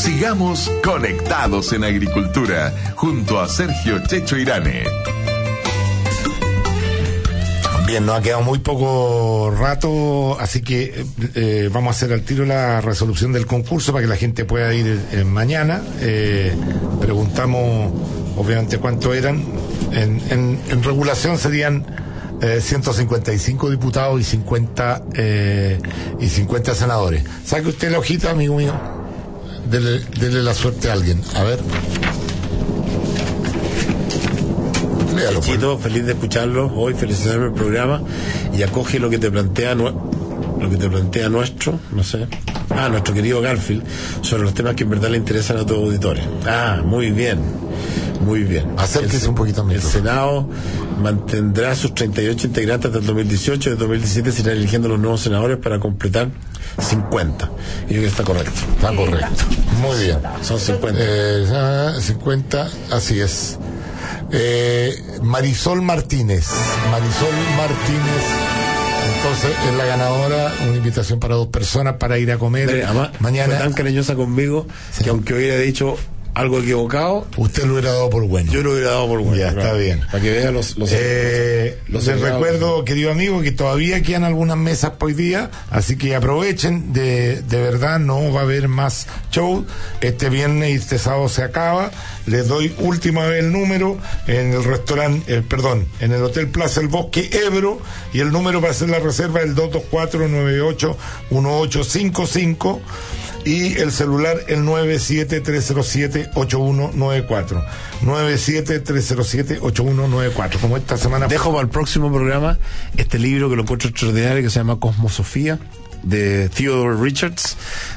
Sigamos conectados en agricultura junto a Sergio Checho Irane. Bien, nos ha quedado muy poco rato, así que eh, vamos a hacer al tiro la resolución del concurso para que la gente pueda ir eh, mañana. Eh, preguntamos, obviamente, cuánto eran. En, en- regulación serían eh, 155 diputados y 50, eh, y 50 senadores. Saque usted la hojita, amigo mío. Dele, dele la suerte a alguien. A ver. Léalo, pues. Chito, feliz de escucharlo hoy, felicitarme el programa y acoge lo que te plantea lo que te plantea nuestro, no sé, ah, nuestro querido Garfield, sobre los temas que en verdad le interesan a todos auditores. Ah, muy bien, muy bien. Acérquese un poquito El Senado mantendrá sus 38 integrantes hasta el 2018 y el 2017 se irán eligiendo los nuevos senadores para completar 50. Y yo está correcto. Está correcto. Muy bien. Son 50. Eh, ah, 50, así es. Eh, Marisol Martínez. Marisol Martínez. Entonces es la ganadora, una invitación para dos personas para ir a comer además, mañana. fue tan cariñosa conmigo que aunque hubiera dicho algo equivocado, usted lo hubiera dado por bueno. Yo lo hubiera dado por bueno. Ya, está bien. Para que vea los. los, Eh, los les recuerdo, querido amigo, que todavía quedan algunas mesas por hoy día, así que aprovechen, de, de verdad no va a haber más show. Este viernes y este sábado se acaba. Les doy última vez el número en el restaurante, eh, perdón, en el Hotel Plaza El Bosque Ebro y el número para hacer la reserva es el 224-98-1855 y el celular el 97307-8194. 97307-8194. Como esta semana Dejo para el próximo programa este libro que lo encuentro extraordinario que se llama Cosmosofía de Theodore Richards.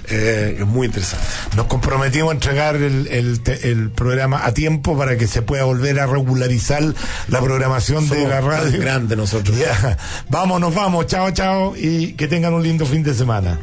Eh, es muy interesante. Nos comprometimos a entregar el, el programa a tiempo para que se pueda volver a regularizar la programación de la radio. tan grandes nosotros. Ya. Vamos, nos vamos. Chao, chao. Y que tengan un lindo fin de semana.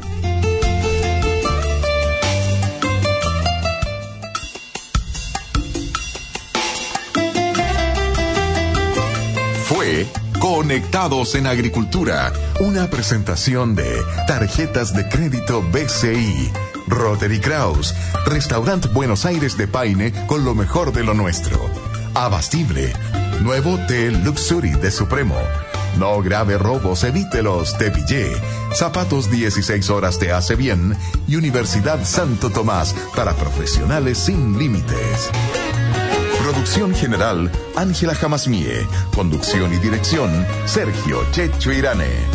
Fue Conectados en Agricultura, una presentación de tarjetas de crédito BCI, Rotary Kraus, Restaurant Buenos Aires de Paine con lo mejor de lo nuestro. Abastible, nuevo té Luxury de Supremo. No grave robos, evítelos, te pillé. Zapatos 16 horas te hace bien y Universidad Santo Tomás para profesionales sin límites. Producción general, Ángela Jamasmie. Conducción y dirección, Sergio Checho Irane.